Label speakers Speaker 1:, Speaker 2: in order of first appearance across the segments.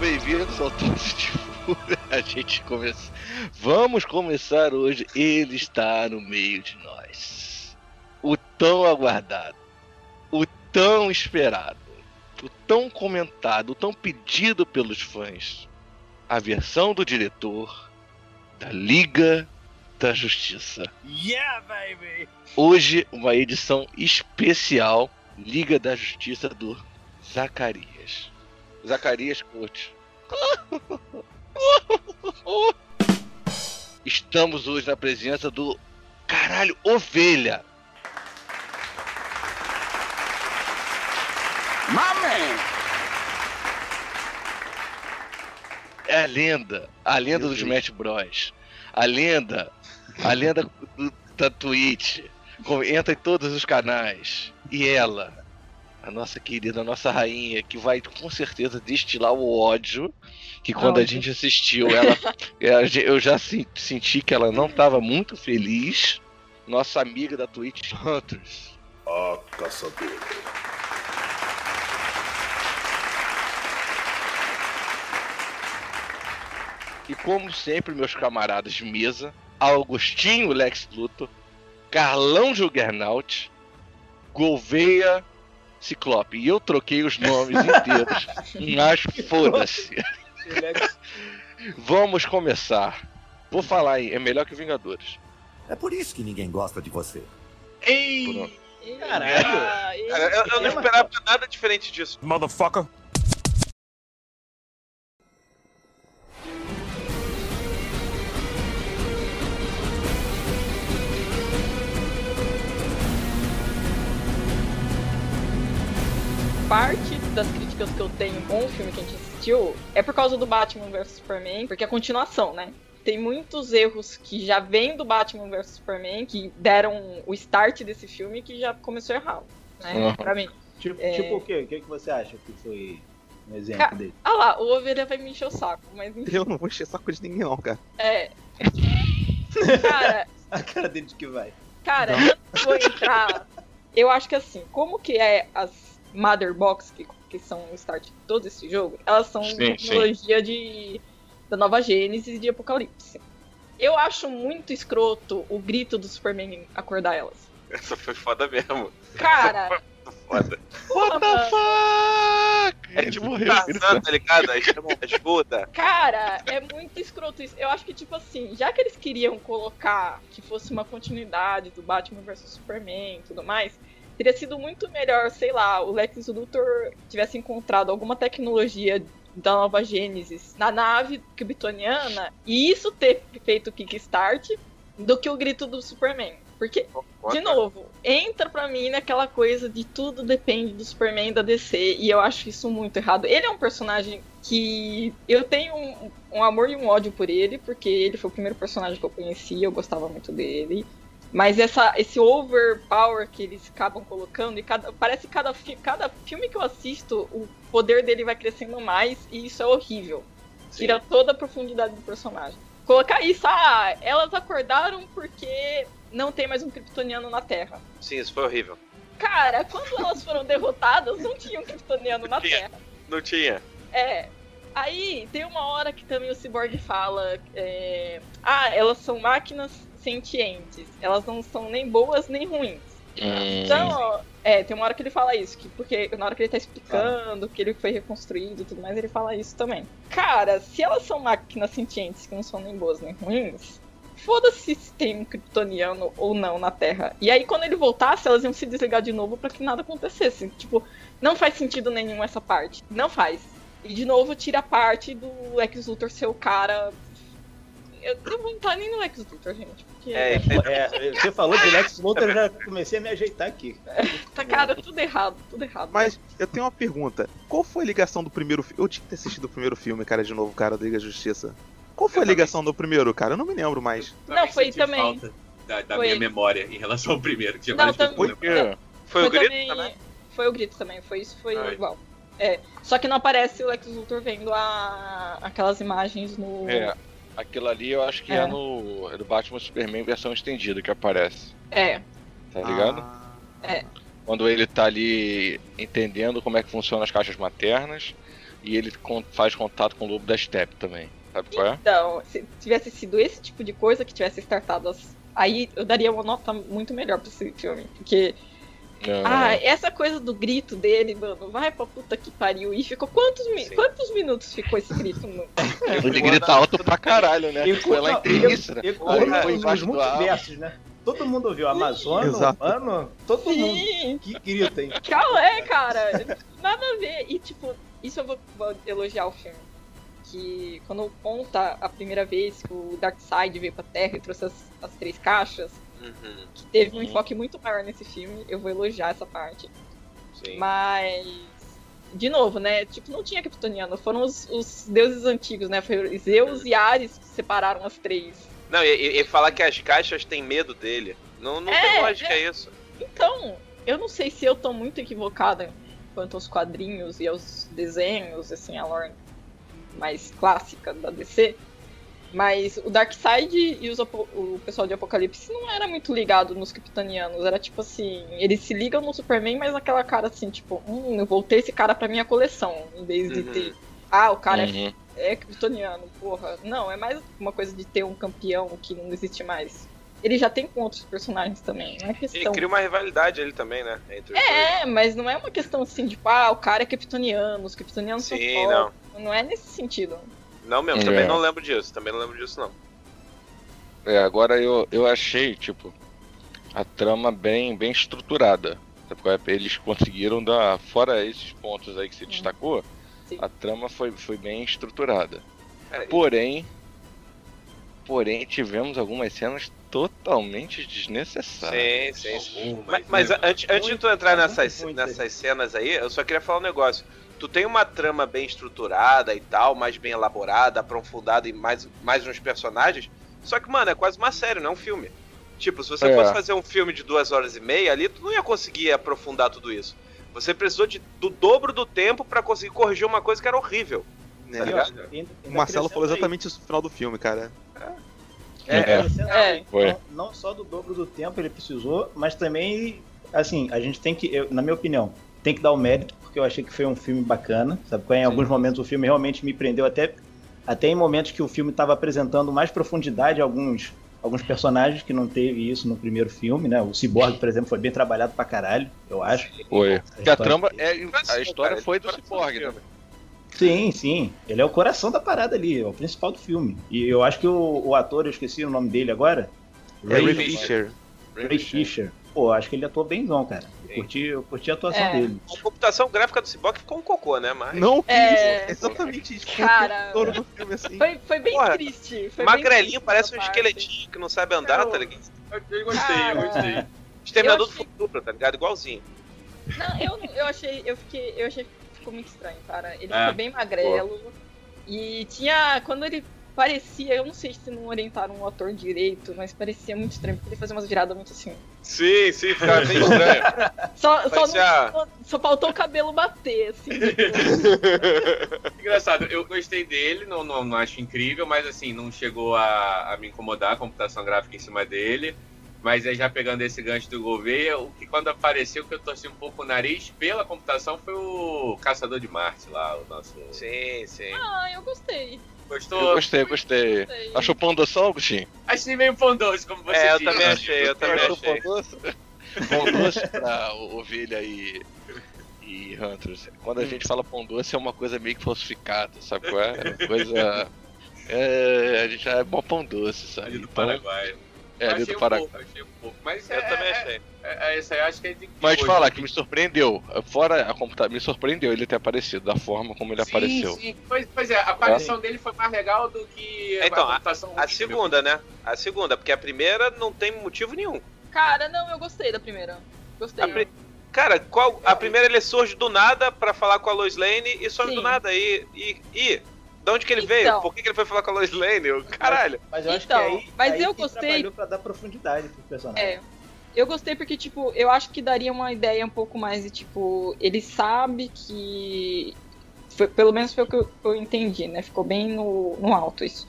Speaker 1: Bem-vindos ao Tosse de Fúria. A gente começa. Vamos começar hoje. Ele está no meio de nós. O tão aguardado, o tão esperado, o tão comentado, o tão pedido pelos fãs. A versão do diretor da Liga da Justiça.
Speaker 2: Yeah, baby!
Speaker 1: Hoje, uma edição especial Liga da Justiça do Zacarias. Zacarias Coach. Estamos hoje na presença do caralho ovelha.
Speaker 2: Mame!
Speaker 1: É a lenda, a lenda dos Smash Bros. A lenda, a lenda do, da Twitch. Entra em todos os canais. E ela, a nossa querida, a nossa rainha, que vai com certeza destilar o ódio. Que quando a
Speaker 3: Ódio.
Speaker 1: gente assistiu, ela, é, eu já sen- senti que ela não estava muito feliz. Nossa amiga da Twitch, Hunters.
Speaker 4: A caçadora.
Speaker 1: E como sempre, meus camaradas de mesa, Augustinho Lex Luthor, Carlão Juggernaut, Gouveia Ciclope. E eu troquei os nomes inteiros, mas foda-se. Vamos começar. Vou falar aí, é melhor que Vingadores.
Speaker 4: É por isso que ninguém gosta de você.
Speaker 2: Ei!
Speaker 1: Pronto.
Speaker 2: Caralho!
Speaker 5: Cara, eu, eu não esperava nada diferente disso.
Speaker 2: Motherfucker!
Speaker 3: Parte das críticas que eu tenho com o filme que a gente assistiu é por causa do Batman vs Superman, porque é a continuação, né? Tem muitos erros que já vêm do Batman vs Superman, que deram o start desse filme, que já começou errado, né?
Speaker 1: Uhum.
Speaker 3: Pra mim.
Speaker 6: Tipo,
Speaker 3: É.
Speaker 6: tipo o quê? O que, que você acha que foi um exemplo
Speaker 3: Ca-
Speaker 6: dele?
Speaker 3: Ah lá, o Ovelha vai me encher o saco, mas enfim,
Speaker 2: Eu não vou encher saco de ninguém, não, cara.
Speaker 3: é. Cara,
Speaker 6: A cara dele de que vai.
Speaker 3: Cara, eu não vou entrar. Eu acho que assim, como que é as Mother Box, que, que são o start de todo esse jogo, elas são
Speaker 1: Sim,
Speaker 3: tecnologia de da nova Gênesis e de Apocalipse. Eu acho muito escroto o grito do Superman acordar elas.
Speaker 5: Essa foi foda mesmo.
Speaker 3: Cara,
Speaker 5: Foda.
Speaker 1: What the fuck?
Speaker 5: É tipo
Speaker 1: morreu.
Speaker 5: Tarzan, tá ligado? Aí chama ajuda.
Speaker 3: cara, é muito escroto isso. Eu acho que, tipo assim, já que eles queriam colocar que fosse uma continuidade do Batman vs Superman e tudo mais, teria sido muito melhor, sei lá, o Lex Luthor tivesse encontrado alguma tecnologia da nova Gênesis na nave kryptoniana e isso ter feito o kickstart do que o grito do Superman. Porque, de novo, entra pra mim naquela coisa de tudo depende do Superman da DC, e eu acho isso muito errado. Ele é um personagem que eu tenho um, um amor e um ódio por ele, porque ele foi o primeiro personagem que eu conheci, eu gostava muito dele. Mas essa, esse overpower que eles acabam colocando, e cada, parece que cada, fi- cada filme que eu assisto, o poder dele vai crescendo mais, e isso é horrível. Tira toda a profundidade do personagem. Colocar isso, ah, elas acordaram porque não tem mais um kryptoniano na Terra.
Speaker 5: Sim, isso foi horrível.
Speaker 3: Cara, quando elas foram derrotadas, não tinha um kryptoniano na
Speaker 5: Tinha.
Speaker 3: Terra.
Speaker 5: Não tinha.
Speaker 3: É. Aí tem uma hora que também o Cyborg fala: é, Ah, elas são máquinas sentientes. Elas não são nem boas nem ruins.
Speaker 1: Hum,
Speaker 3: Então, é, tem uma hora que ele fala isso, que porque na hora que ele tá explicando que ele foi reconstruído e tudo mais, ele fala isso também. Cara, se elas são máquinas sentientes que não são nem boas nem ruins, foda-se se tem um kryptoniano ou não na Terra. E aí, quando ele voltasse, elas iam se desligar de novo pra que nada acontecesse. Tipo, não faz sentido nenhum essa parte. Não faz. E de novo, tira a parte do Lex Luthor ser o cara. Eu não vou entrar nem no Lex Luthor, gente.
Speaker 5: É, aí
Speaker 6: É, você falou de Lex Luthor, eu já comecei a me ajeitar aqui.
Speaker 3: Tá, cara, tudo errado, tudo errado.
Speaker 2: Mas eu tenho uma pergunta. Qual foi a ligação do primeiro filme? Eu tinha que ter assistido o primeiro filme, cara, de novo, cara, da Liga da Justiça. Qual foi a ligação do primeiro, cara? Eu não me lembro mais.
Speaker 3: Não, foi também.
Speaker 7: falta Da, da
Speaker 3: Foi.
Speaker 7: minha memória em relação ao primeiro. Que tinha
Speaker 3: Não, também-
Speaker 7: eu não lembrava.
Speaker 1: Porque
Speaker 5: Foi o grito
Speaker 3: também-
Speaker 5: também?
Speaker 3: Foi o grito também, foi isso, foi
Speaker 7: Ah,
Speaker 3: igual. É, só que não aparece o Lex Luthor vendo a, aquelas imagens no.
Speaker 1: É, aquilo ali eu acho que é,
Speaker 3: É.
Speaker 1: no é do Batman Superman versão estendida que aparece.
Speaker 3: É,
Speaker 1: Tá ligado?
Speaker 2: Ah,
Speaker 1: Quando ele tá ali entendendo como é que funcionam as caixas maternas, E ele faz contato com o Lobo da Steppe também. Sabe qual é?
Speaker 3: Então, se tivesse sido esse tipo de coisa que tivesse startado as... Aí eu daria uma nota muito melhor pra esse filme. Porque,
Speaker 1: Não,
Speaker 3: ah, essa coisa do grito dele, mano, vai pra puta que pariu. E ficou quantos, mi-
Speaker 5: Sim.
Speaker 3: quantos minutos ficou esse grito? No...
Speaker 1: Ele grita alto pra caralho, né?
Speaker 6: E
Speaker 1: Foi lá entrevista, né? Foi
Speaker 6: os multiversos, né? Todo mundo ouviu.
Speaker 2: Exato.
Speaker 6: mano, todo mundo
Speaker 3: Sim,
Speaker 6: que grita, hein?
Speaker 3: Calma, é, cara. Nada a ver. E, tipo, isso eu vou, vou elogiar o filme. Que quando conta a primeira vez que o Darkseid veio pra Terra e trouxe as, as três caixas,
Speaker 5: Uhum,
Speaker 3: que teve um
Speaker 1: Uhum.
Speaker 3: enfoque muito maior nesse filme, eu vou elogiar essa parte.
Speaker 5: sim.
Speaker 3: Mas. De novo, né? Tipo, não tinha Kryptoniano, foram os, os deuses antigos, né? Foi Zeus e Ares que separaram as três.
Speaker 5: Não, e, e- falar que as caixas têm medo dele. Não, não
Speaker 3: É,
Speaker 5: tem lógica isso.
Speaker 3: Então, eu não sei se eu tô muito equivocada quanto aos quadrinhos e aos desenhos, assim, a lore mais clássica da DC. Mas o Darkseid e os o pessoal de Apocalipse não era muito ligado nos Kryptonianos. Era tipo assim, eles se ligam no Superman, mas naquela cara assim, tipo, hum, eu vou ter esse cara pra minha coleção, em vez de
Speaker 5: Uhum.
Speaker 3: ter. Ah, o cara é
Speaker 1: Uhum.
Speaker 3: é kryptoniano, porra. Não, é mais uma coisa de ter um campeão que não existe mais. Ele já tem com outros personagens também, não é questão.
Speaker 5: cria uma rivalidade ele também, né?
Speaker 3: É, mas não é uma questão assim tipo, ah, o cara é kryptoniano, os kryptonianos
Speaker 5: Sim,
Speaker 3: são
Speaker 5: não.
Speaker 3: fortes. Não é nesse sentido.
Speaker 5: Não mesmo,
Speaker 1: É.
Speaker 5: também não lembro disso. Também não lembro disso, não.
Speaker 1: É, agora eu, eu achei, tipo, a trama bem, bem estruturada. É? Eles conseguiram dar, fora esses pontos aí que se destacou,
Speaker 3: Sim.
Speaker 1: a trama foi, foi bem estruturada.
Speaker 5: É,
Speaker 1: Porém, porém tivemos algumas cenas totalmente desnecessárias.
Speaker 5: Sim, sim, sim. Mas, mas antes, antes de tu entrar nessas, nessas cenas aí, eu só queria falar um negócio. Tu tem uma trama bem estruturada e tal, mais bem elaborada, aprofundada em mais, mais uns personagens. Só que, mano, é quase uma série, não é um filme. Tipo, se você
Speaker 1: É.
Speaker 5: fosse fazer um filme de duas horas e meia ali, tu não ia conseguir aprofundar tudo isso. Você precisou de, do dobro do tempo pra conseguir corrigir uma coisa que era horrível.
Speaker 2: Né?
Speaker 5: Tá
Speaker 6: E,
Speaker 5: ligado?
Speaker 2: O Marcelo falou
Speaker 6: acrescenta aí,
Speaker 2: exatamente isso no final do filme, cara.
Speaker 6: É,
Speaker 1: É.
Speaker 3: É.
Speaker 6: Não, não só do dobro do tempo ele precisou, mas também, assim, a gente tem que, eu- na minha opinião, tem que dar o mérito, porque eu achei que foi um filme bacana, sabe? qual é? Em alguns momentos o filme realmente me prendeu, até, até em momentos que o filme estava apresentando mais profundidade a alguns, alguns personagens que não teve isso no primeiro filme, né? O Cyborg, por exemplo, foi bem trabalhado pra caralho, eu acho.
Speaker 1: Foi. Porque a
Speaker 6: história-
Speaker 1: trama é. A
Speaker 5: Cara,
Speaker 1: história foi do Cyborg,
Speaker 5: do
Speaker 1: né?
Speaker 6: Sim, sim. Ele é o coração da parada ali, é o principal do filme. E eu acho que o, o ator, eu esqueci o nome dele agora.
Speaker 2: É Ray
Speaker 5: Fisher.
Speaker 2: Fisher.
Speaker 6: Ray Fisher. Pô, acho que ele atuou bemzão, cara. Eu curti, eu curti a atuação
Speaker 3: É.
Speaker 6: dele.
Speaker 5: A computação gráfica do Cyborg ficou um cocô, né? Mas.
Speaker 2: Não, que
Speaker 3: É.
Speaker 2: isso? Exatamente isso.
Speaker 3: Cara.
Speaker 2: Todo do filme assim.
Speaker 3: Foi, foi bem
Speaker 5: Porra,
Speaker 3: triste. Foi bem
Speaker 5: Magrelinho,
Speaker 3: triste
Speaker 5: parece um
Speaker 3: parte.
Speaker 5: esqueletinho que não sabe andar,
Speaker 3: Eu-
Speaker 5: tá ligado?
Speaker 7: Eu, gostei,
Speaker 3: Cara.
Speaker 7: eu gostei.
Speaker 5: Exterminador
Speaker 3: Eu
Speaker 5: do
Speaker 3: achei-
Speaker 5: futuro, tá ligado? Igualzinho.
Speaker 3: Não, eu, eu achei, eu fiquei, eu achei que ficou muito estranho, cara. Ele
Speaker 7: É.
Speaker 3: ficou bem magrelo. E tinha, quando ele parecia, eu não sei se não orientaram o ator direito, mas parecia muito estranho, porque ele fazia umas viradas muito assim.
Speaker 5: Sim, sim, ficava bem estranho.
Speaker 3: Só, só,
Speaker 5: Parecia-
Speaker 3: não- só faltou o cabelo bater, assim. tipo,
Speaker 7: Engraçado, eu gostei dele, não, não, não acho incrível, mas assim, não chegou a, a me incomodar a computação gráfica em cima dele. Mas aí já pegando esse gancho do Gouveia, o que quando apareceu que eu torci um pouco o nariz pela computação foi o Caçador de Marte lá, o nosso.
Speaker 5: Sim, sim.
Speaker 3: ah, eu gostei.
Speaker 7: Gostou?
Speaker 1: Eu gostei, gostei.
Speaker 3: gostei.
Speaker 1: Achou pão doção, Agostinho?
Speaker 7: Achei meio pão doce, como você
Speaker 5: É, eu
Speaker 7: disse.
Speaker 5: também achei, eu também
Speaker 1: Achou
Speaker 5: achei.
Speaker 1: pão doce? Pão doce pra ovelha e, e Hunters. Quando a gente fala pão doce é uma coisa meio que falsificada, sabe qual é? É uma coisa. É, a gente é bom pão doce, sabe?
Speaker 7: Ali do
Speaker 1: Então,
Speaker 7: Paraguai.
Speaker 1: É ali
Speaker 7: achei
Speaker 1: do
Speaker 7: um
Speaker 1: Paraguai.
Speaker 7: pouco, achei um pouco. Mas
Speaker 5: Eu
Speaker 7: é,
Speaker 5: também
Speaker 7: é,
Speaker 5: achei.
Speaker 7: É, é, isso aí, acho que a tem que
Speaker 1: Mas
Speaker 7: hoje,
Speaker 1: falar
Speaker 7: né?
Speaker 1: que me surpreendeu, fora a computador, me surpreendeu ele ter aparecido, da forma como ele
Speaker 7: Sim,
Speaker 1: apareceu.
Speaker 7: Sim, Pois, pois é, a aparição dele foi mais legal do que
Speaker 5: Então, a-
Speaker 7: computação
Speaker 5: A
Speaker 7: ruim,
Speaker 5: segunda, né? A segunda, porque a primeira não tem motivo nenhum.
Speaker 3: Cara, não, eu gostei da primeira. Gostei.
Speaker 5: A pri- Cara, qual, a primeira ele surge do nada pra falar com a Lois Lane e some
Speaker 3: Sim.
Speaker 5: do nada. E, e, e de onde que ele
Speaker 3: Então.
Speaker 5: veio? Por que, que ele foi falar com a Lois Lane? Caralho.
Speaker 6: Mas eu acho
Speaker 3: Então,
Speaker 6: que aí,
Speaker 3: mas
Speaker 6: aí
Speaker 3: eu gostei-
Speaker 6: trabalhou pra dar profundidade pro personagem.
Speaker 3: É. Eu gostei porque, tipo, eu acho que daria uma ideia um pouco mais de, tipo, ele sabe que. foi- pelo menos foi o que eu, eu entendi, né? Ficou bem no, no alto isso.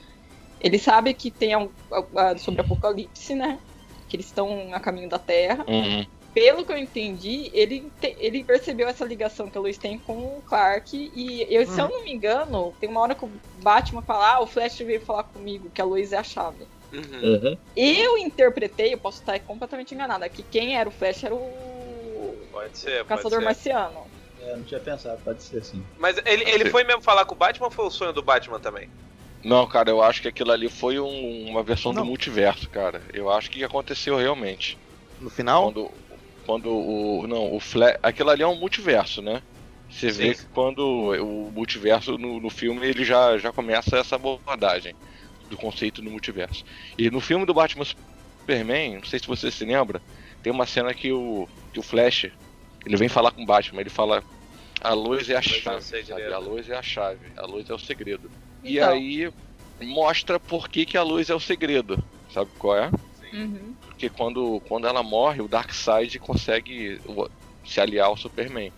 Speaker 3: Ele sabe que tem um, a- a- sobre apocalipse, né? Que eles estão a caminho da Terra.
Speaker 1: Uhum.
Speaker 3: Pelo que eu entendi, ele, te- ele percebeu essa ligação que a Lois tem com o Clark. E eu, se eu não me engano, tem uma hora que o Batman fala: Ah, o Flash veio falar comigo que a Lois é a chave.
Speaker 5: Uhum.
Speaker 6: Uhum.
Speaker 3: Eu interpretei, eu posso estar completamente enganada, que quem era o Flash era o
Speaker 5: Pode ser, pode
Speaker 3: Caçador
Speaker 5: ser.
Speaker 3: Marciano.
Speaker 6: É, não tinha pensado, pode ser assim.
Speaker 5: Mas ele, ele foi mesmo falar com o Batman ou foi o sonho do Batman também?
Speaker 1: Não, cara, eu acho que aquilo ali foi um- uma versão
Speaker 2: Não.
Speaker 1: do multiverso, cara. Eu acho que aconteceu realmente.
Speaker 2: No final,
Speaker 1: Quando, quando o. Não, o Flash. Aquilo ali é um multiverso, né? Você vê
Speaker 5: Sim.
Speaker 1: que quando o multiverso no, no filme ele já, já começa essa abordagem do conceito do multiverso. E no filme do Batman Superman, não sei se você se lembra, tem uma cena que o, que o Flash ele vem falar com o Batman, ele fala a luz é a
Speaker 5: é
Speaker 1: chave,
Speaker 5: segredo."
Speaker 1: sabe? A luz é a chave, a luz é o segredo. E
Speaker 3: Então.
Speaker 1: aí mostra por que, que a luz é o segredo. Sabe qual é?
Speaker 3: Uhum.
Speaker 1: Porque quando, quando ela morre, o Darkseid consegue se aliar ao Superman.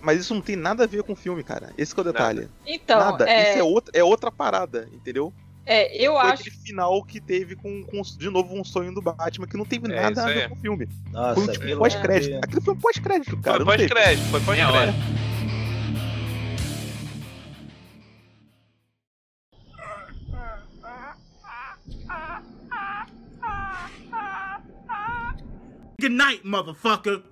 Speaker 2: mas isso não tem nada a ver com o filme, cara. Esse que é o detalhe.
Speaker 3: Então,
Speaker 2: nada.
Speaker 3: é,
Speaker 2: Isso é outra, é outra parada, entendeu?
Speaker 3: é, eu
Speaker 2: Foi
Speaker 3: acho.
Speaker 2: aquele final que teve com, com, de novo, um sonho do Batman que não teve
Speaker 5: É,
Speaker 2: nada a ver com o filme.
Speaker 6: Nossa,
Speaker 2: Foi um tipo pós-crédito.
Speaker 6: é-
Speaker 2: Aquilo foi um pós-crédito, cara.
Speaker 5: foi pós-crédito, foi pós-crédito.
Speaker 8: Good night, motherfucker.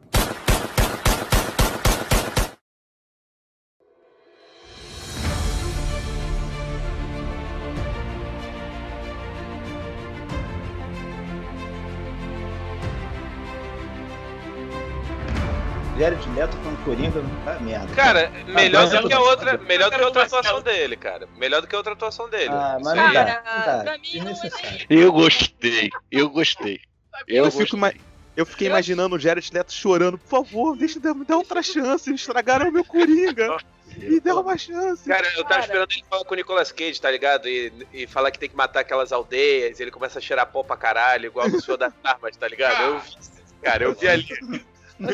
Speaker 6: Jared Leto com Coringa, ah, merda.
Speaker 5: Cara, melhor
Speaker 6: mas
Speaker 5: do que a outra, melhor do que a outra atuação dele, cara. Melhor do que a outra atuação dele.
Speaker 6: Ah, mas não dá,
Speaker 3: Cara,
Speaker 6: não dá.
Speaker 3: pra mim não é
Speaker 6: Desnecessário.
Speaker 1: Eu gostei, eu gostei. Eu,
Speaker 2: Eu, fico
Speaker 1: gostei.
Speaker 2: Eu fiquei
Speaker 3: Eu-
Speaker 2: imaginando o Jared Leto chorando. Por favor, deixa eu me dar outra chance. Estragaram o meu Coringa. Me dá uma chance.
Speaker 5: Cara, eu tava
Speaker 3: Cara.
Speaker 5: esperando ele falar com o Nicolas Cage, tá ligado? E, e falar que tem que matar aquelas aldeias, e ele começa a cheirar pó pra caralho, igual o senhor das armas, tá ligado? Eu vi, cara, eu vi ali.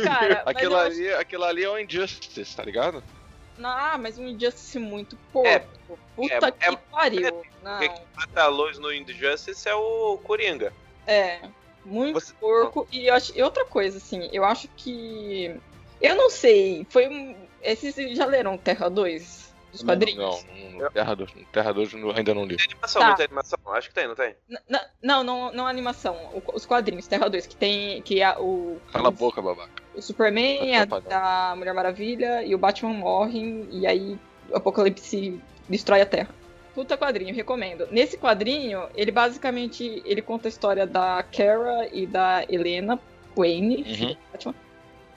Speaker 3: Cara,
Speaker 1: Aquilo
Speaker 3: acho-
Speaker 1: ali, aquilo ali é o Injustice, tá ligado?
Speaker 3: Ah, mas um Injustice muito porco.
Speaker 5: É,
Speaker 3: Puta
Speaker 5: é-
Speaker 3: que
Speaker 5: é-
Speaker 3: pariu. Não.
Speaker 5: Quem mata a luz no Injustice é o Coringa.
Speaker 3: É, muito
Speaker 2: Você-
Speaker 3: porco. E, eu acho, e outra coisa, assim, eu acho que. Eu não sei, foi um. Esses já leram Terra 2? Dos
Speaker 6: Não,
Speaker 3: quadrinhos?
Speaker 1: Não, no Terra 2, no Terra 2 eu ainda não li.
Speaker 5: Tem animação,
Speaker 3: Tá.
Speaker 5: não tem animação? Acho que tem, não tem?
Speaker 3: N- Não, não, não a animação. o- Os quadrinhos, Terra 2, que tem. Que é o.
Speaker 1: Cala a boca, babaca.
Speaker 3: O Superman, a, a Mulher Maravilha e o Batman morrem. E aí o Apocalipse destrói a Terra. Puta quadrinho, recomendo. Nesse quadrinho, ele basicamente ele conta a história da Kara e da Helena Wayne,
Speaker 1: Uhum.
Speaker 3: Batman.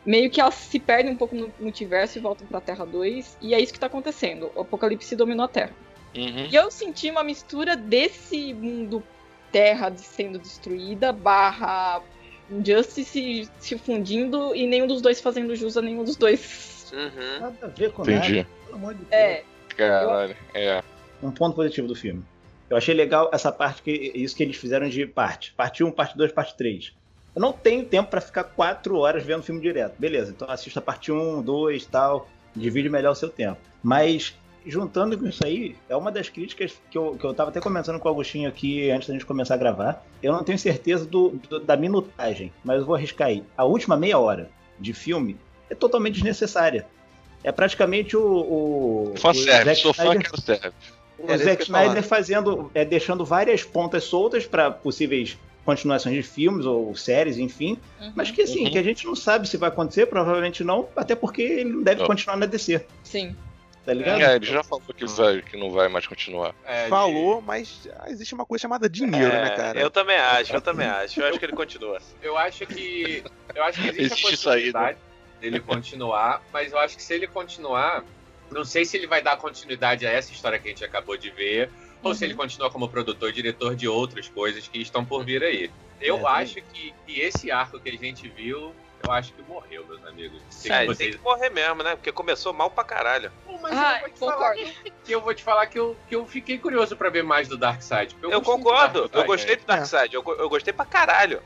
Speaker 3: Meio que elas se perdem um pouco no multiverso e voltam pra Terra 2. E é isso que tá acontecendo. O Apocalipse dominou a Terra.
Speaker 1: Uhum.
Speaker 3: E eu senti uma mistura desse mundo Terra sendo destruída, barra Injustice se fundindo e nenhum dos dois fazendo jus a nenhum dos dois.
Speaker 5: Uhum.
Speaker 6: Nada a ver com
Speaker 1: Entendi.
Speaker 6: nada. Pelo amor de Deus.
Speaker 3: É,
Speaker 1: Caralho, é.
Speaker 6: Um ponto positivo do filme. Eu achei legal essa parte que isso que eles fizeram de parte. Parte 1, parte 2, parte 3. Eu não tenho tempo pra ficar 4 horas vendo filme direto. Beleza, então assista a parte 1, 2 tal. Divide melhor o seu tempo. Mas, juntando com isso aí, é uma das críticas que eu, que eu tava até comentando com o Agostinho aqui antes da gente começar a gravar. Eu não tenho certeza do, do- da minutagem, mas eu vou arriscar aí. A última meia hora de filme é totalmente desnecessária. É praticamente o. o, Zack
Speaker 1: sou fã, quero serve.
Speaker 6: O
Speaker 2: Era isso
Speaker 6: Zack. Snyder fazendo, é, deixando várias pontas soltas para possíveis continuações de filmes ou séries, enfim.
Speaker 3: uhum,
Speaker 6: Mas que assim,
Speaker 1: Uhum.
Speaker 6: que a gente não sabe se vai acontecer, provavelmente não, até porque ele não deve
Speaker 1: Não.
Speaker 6: continuar na DC,
Speaker 3: sim.
Speaker 6: tá ligado?
Speaker 1: É, ele já falou que, vai, que não vai mais continuar.
Speaker 7: É,
Speaker 2: Falou, mas existe uma coisa chamada dinheiro,
Speaker 5: É,
Speaker 2: né, cara?
Speaker 5: Eu também acho, eu também acho. Eu acho que ele continua.
Speaker 7: de- eu acho que. Eu acho que existe,
Speaker 1: Existe
Speaker 7: a possibilidade
Speaker 1: saída.
Speaker 7: dele continuar, mas eu acho que se ele continuar, não sei se ele vai dar continuidade a essa história que a gente acabou de ver, ou se
Speaker 3: Uhum.
Speaker 7: ele continua como produtor e diretor de outras coisas que estão por vir aí. Eu
Speaker 6: É,
Speaker 7: acho que, que esse arco que a gente viu, eu acho que morreu, meus amigos. Que
Speaker 5: É,
Speaker 7: vocês
Speaker 5: tem que morrer mesmo, né? Porque começou mal pra caralho.
Speaker 7: Pô, mas
Speaker 3: Ah,
Speaker 7: eu vou te falar
Speaker 3: concordo.
Speaker 7: que eu vou te falar que eu, que eu fiquei curioso pra ver mais do Darkseid. porque
Speaker 5: Eu,
Speaker 7: do
Speaker 5: concordo, eu
Speaker 7: Darkseid.
Speaker 5: gostei do Darkseid, eu, go- eu gostei pra caralho.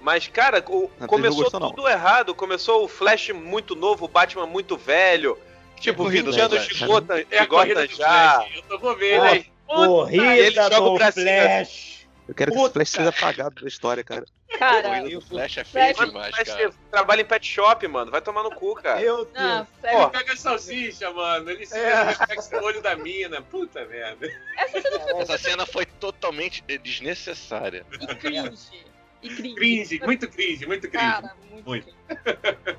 Speaker 5: Mas, cara, o-
Speaker 2: Não,
Speaker 5: começou
Speaker 2: não gostou, não.
Speaker 5: tudo errado. Começou o Flash muito novo, o Batman muito velho. Tipo,
Speaker 1: corrida
Speaker 5: 20
Speaker 1: do
Speaker 5: anos
Speaker 1: Flash,
Speaker 5: de? Gotham,
Speaker 7: É a
Speaker 5: de
Speaker 7: corrida
Speaker 5: já.
Speaker 7: Flash. Eu tô vendo,
Speaker 6: Ah,
Speaker 7: hein?
Speaker 6: Corrida
Speaker 5: ele joga cima.
Speaker 6: Flash!
Speaker 2: Eu quero que esse Flash seja apagado da história, cara.
Speaker 3: Cara,
Speaker 1: do Flash é feia
Speaker 3: Flash-
Speaker 1: demais,
Speaker 5: Mas
Speaker 1: cara.
Speaker 5: trabalha em pet shop, mano. Vai tomar no cu, cara.
Speaker 6: Eu
Speaker 3: não,
Speaker 6: tenho.
Speaker 3: sério.
Speaker 5: Ó,
Speaker 7: Pega a salsicha, mano. Ele se
Speaker 6: É.
Speaker 7: reflexo no olho da mina. Puta merda.
Speaker 3: Essa cena foi
Speaker 1: Essa cena foi totalmente desnecessária.
Speaker 3: e cringe. E cringe.
Speaker 7: Cringe, muito cringe, muito cringe.
Speaker 3: Cara, muito,
Speaker 7: Muito.
Speaker 3: cringe.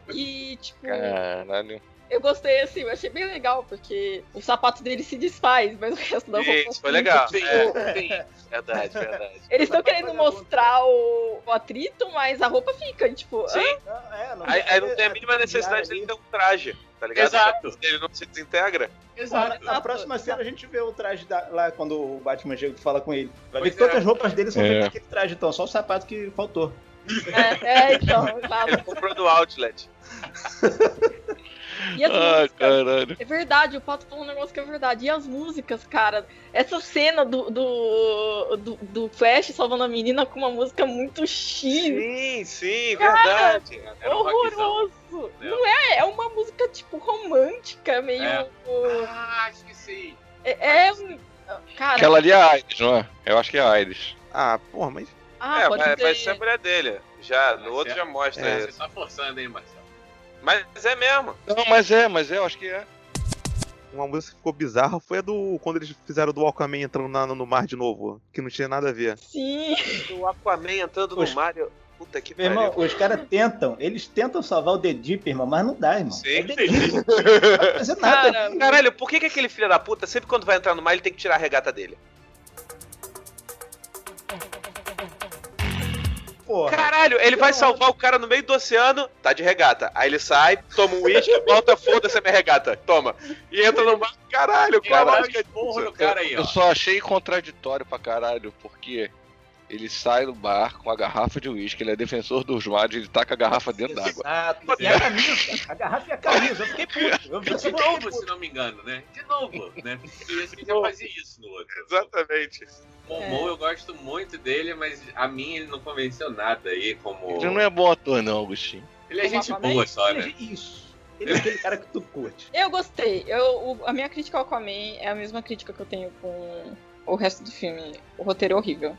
Speaker 3: E, tipo,
Speaker 1: Caralho.
Speaker 3: Eu gostei assim, eu achei bem legal, porque o sapato dele se desfaz, mas o resto da roupa.
Speaker 5: Isso, foi legal.
Speaker 3: tipo,
Speaker 5: É, verdade, verdade.
Speaker 3: Eles estão querendo mostrar o, o atrito, mas a roupa fica, tipo,
Speaker 5: Sim.
Speaker 6: Não, é, não
Speaker 5: Aí, aí não tem a mínima necessidade dele ter um traje, tá ligado?
Speaker 7: Exato.
Speaker 5: Ele não se desintegra.
Speaker 7: Exato.
Speaker 6: Na próxima cena a gente vê o traje da- lá quando o Batman chega e fala com ele. Vai ver que todas
Speaker 7: é.
Speaker 6: as roupas dele são
Speaker 1: É.
Speaker 6: feitas daquele traje, então, só o sapato que faltou.
Speaker 3: é, é, então, exato.
Speaker 5: Ele comprou no outlet.
Speaker 3: E as
Speaker 1: Ai,
Speaker 3: músicas,
Speaker 1: caralho.
Speaker 3: é verdade, o Pato falou um negócio que é verdade. E as músicas, cara, essa cena do, do, do, do Flash salvando a menina com uma música muito X,
Speaker 5: Sim, sim, verdade.
Speaker 7: Era um
Speaker 3: horroroso. Não é, é uma música, tipo, romântica, meio...
Speaker 7: É. Ah, esqueci.
Speaker 3: É, é um... Cara,
Speaker 1: Aquela ali é a Aires, não é? Eu acho que é a Aires.
Speaker 2: Ah, porra, mas.
Speaker 3: ah,
Speaker 5: é,
Speaker 3: pode
Speaker 5: vai,
Speaker 3: ser.
Speaker 5: vai ser a mulher dele. Já,
Speaker 7: Mas
Speaker 5: no outro
Speaker 7: é-
Speaker 5: já mostra
Speaker 2: é.
Speaker 7: Você
Speaker 5: isso.
Speaker 7: tá forçando, hein, Marcelo?
Speaker 5: Mas é mesmo.
Speaker 1: Não, mas é, mas é, eu acho que é.
Speaker 2: Uma música que ficou bizarra foi a do. Quando eles fizeram do Aquaman entrando na- no mar de novo. Que não tinha nada a ver.
Speaker 3: Sim,
Speaker 5: O Aquaman entrando no
Speaker 6: Os-
Speaker 5: Mario. Puta que
Speaker 6: Meu irmão,
Speaker 5: pariu.
Speaker 6: os caras tentam, eles tentam salvar o The Deep, irmão, mas não dá, irmão.
Speaker 5: Sim.
Speaker 6: É The Deep. Não vai fazer nada.
Speaker 3: cara,
Speaker 5: Caralho, por que, que aquele filho da puta, sempre quando vai entrar no mar, ele tem que tirar a regata dele?
Speaker 6: Porra.
Speaker 5: Caralho, ele vai salvar o cara no meio do oceano, tá de regata. Aí ele sai, toma um uísque, volta, foda-se a minha regata. Toma. E entra no mar. Caralho,
Speaker 7: Cara,
Speaker 5: lógica
Speaker 7: porra no
Speaker 5: disso?
Speaker 7: cara aí, ó.
Speaker 1: Eu só achei contraditório pra caralho, porque ele sai do bar com a garrafa de uísque, ele é defensor dos mares, ele taca a garrafa dentro d'água.
Speaker 6: Exato. E a camisa, a garrafa e a camisa. Eu fiquei puto. Eu vi
Speaker 7: De novo, se não me engano, né? De novo, né? E a gente já fazia isso no outro.
Speaker 5: Exatamente.
Speaker 7: Momô, eu gosto muito dele, mas a mim ele não convenceu nada aí como.
Speaker 1: Ele não é bom ator, não, Agostinho.
Speaker 7: Ele é
Speaker 3: Como
Speaker 7: gente
Speaker 3: Aquaman?
Speaker 7: boa só, né?
Speaker 6: Isso. Ele é aquele cara que tu curte.
Speaker 3: eu gostei. Eu, o- a minha crítica ao Aquaman é a mesma crítica que eu tenho com o resto do filme. O roteiro é horrível.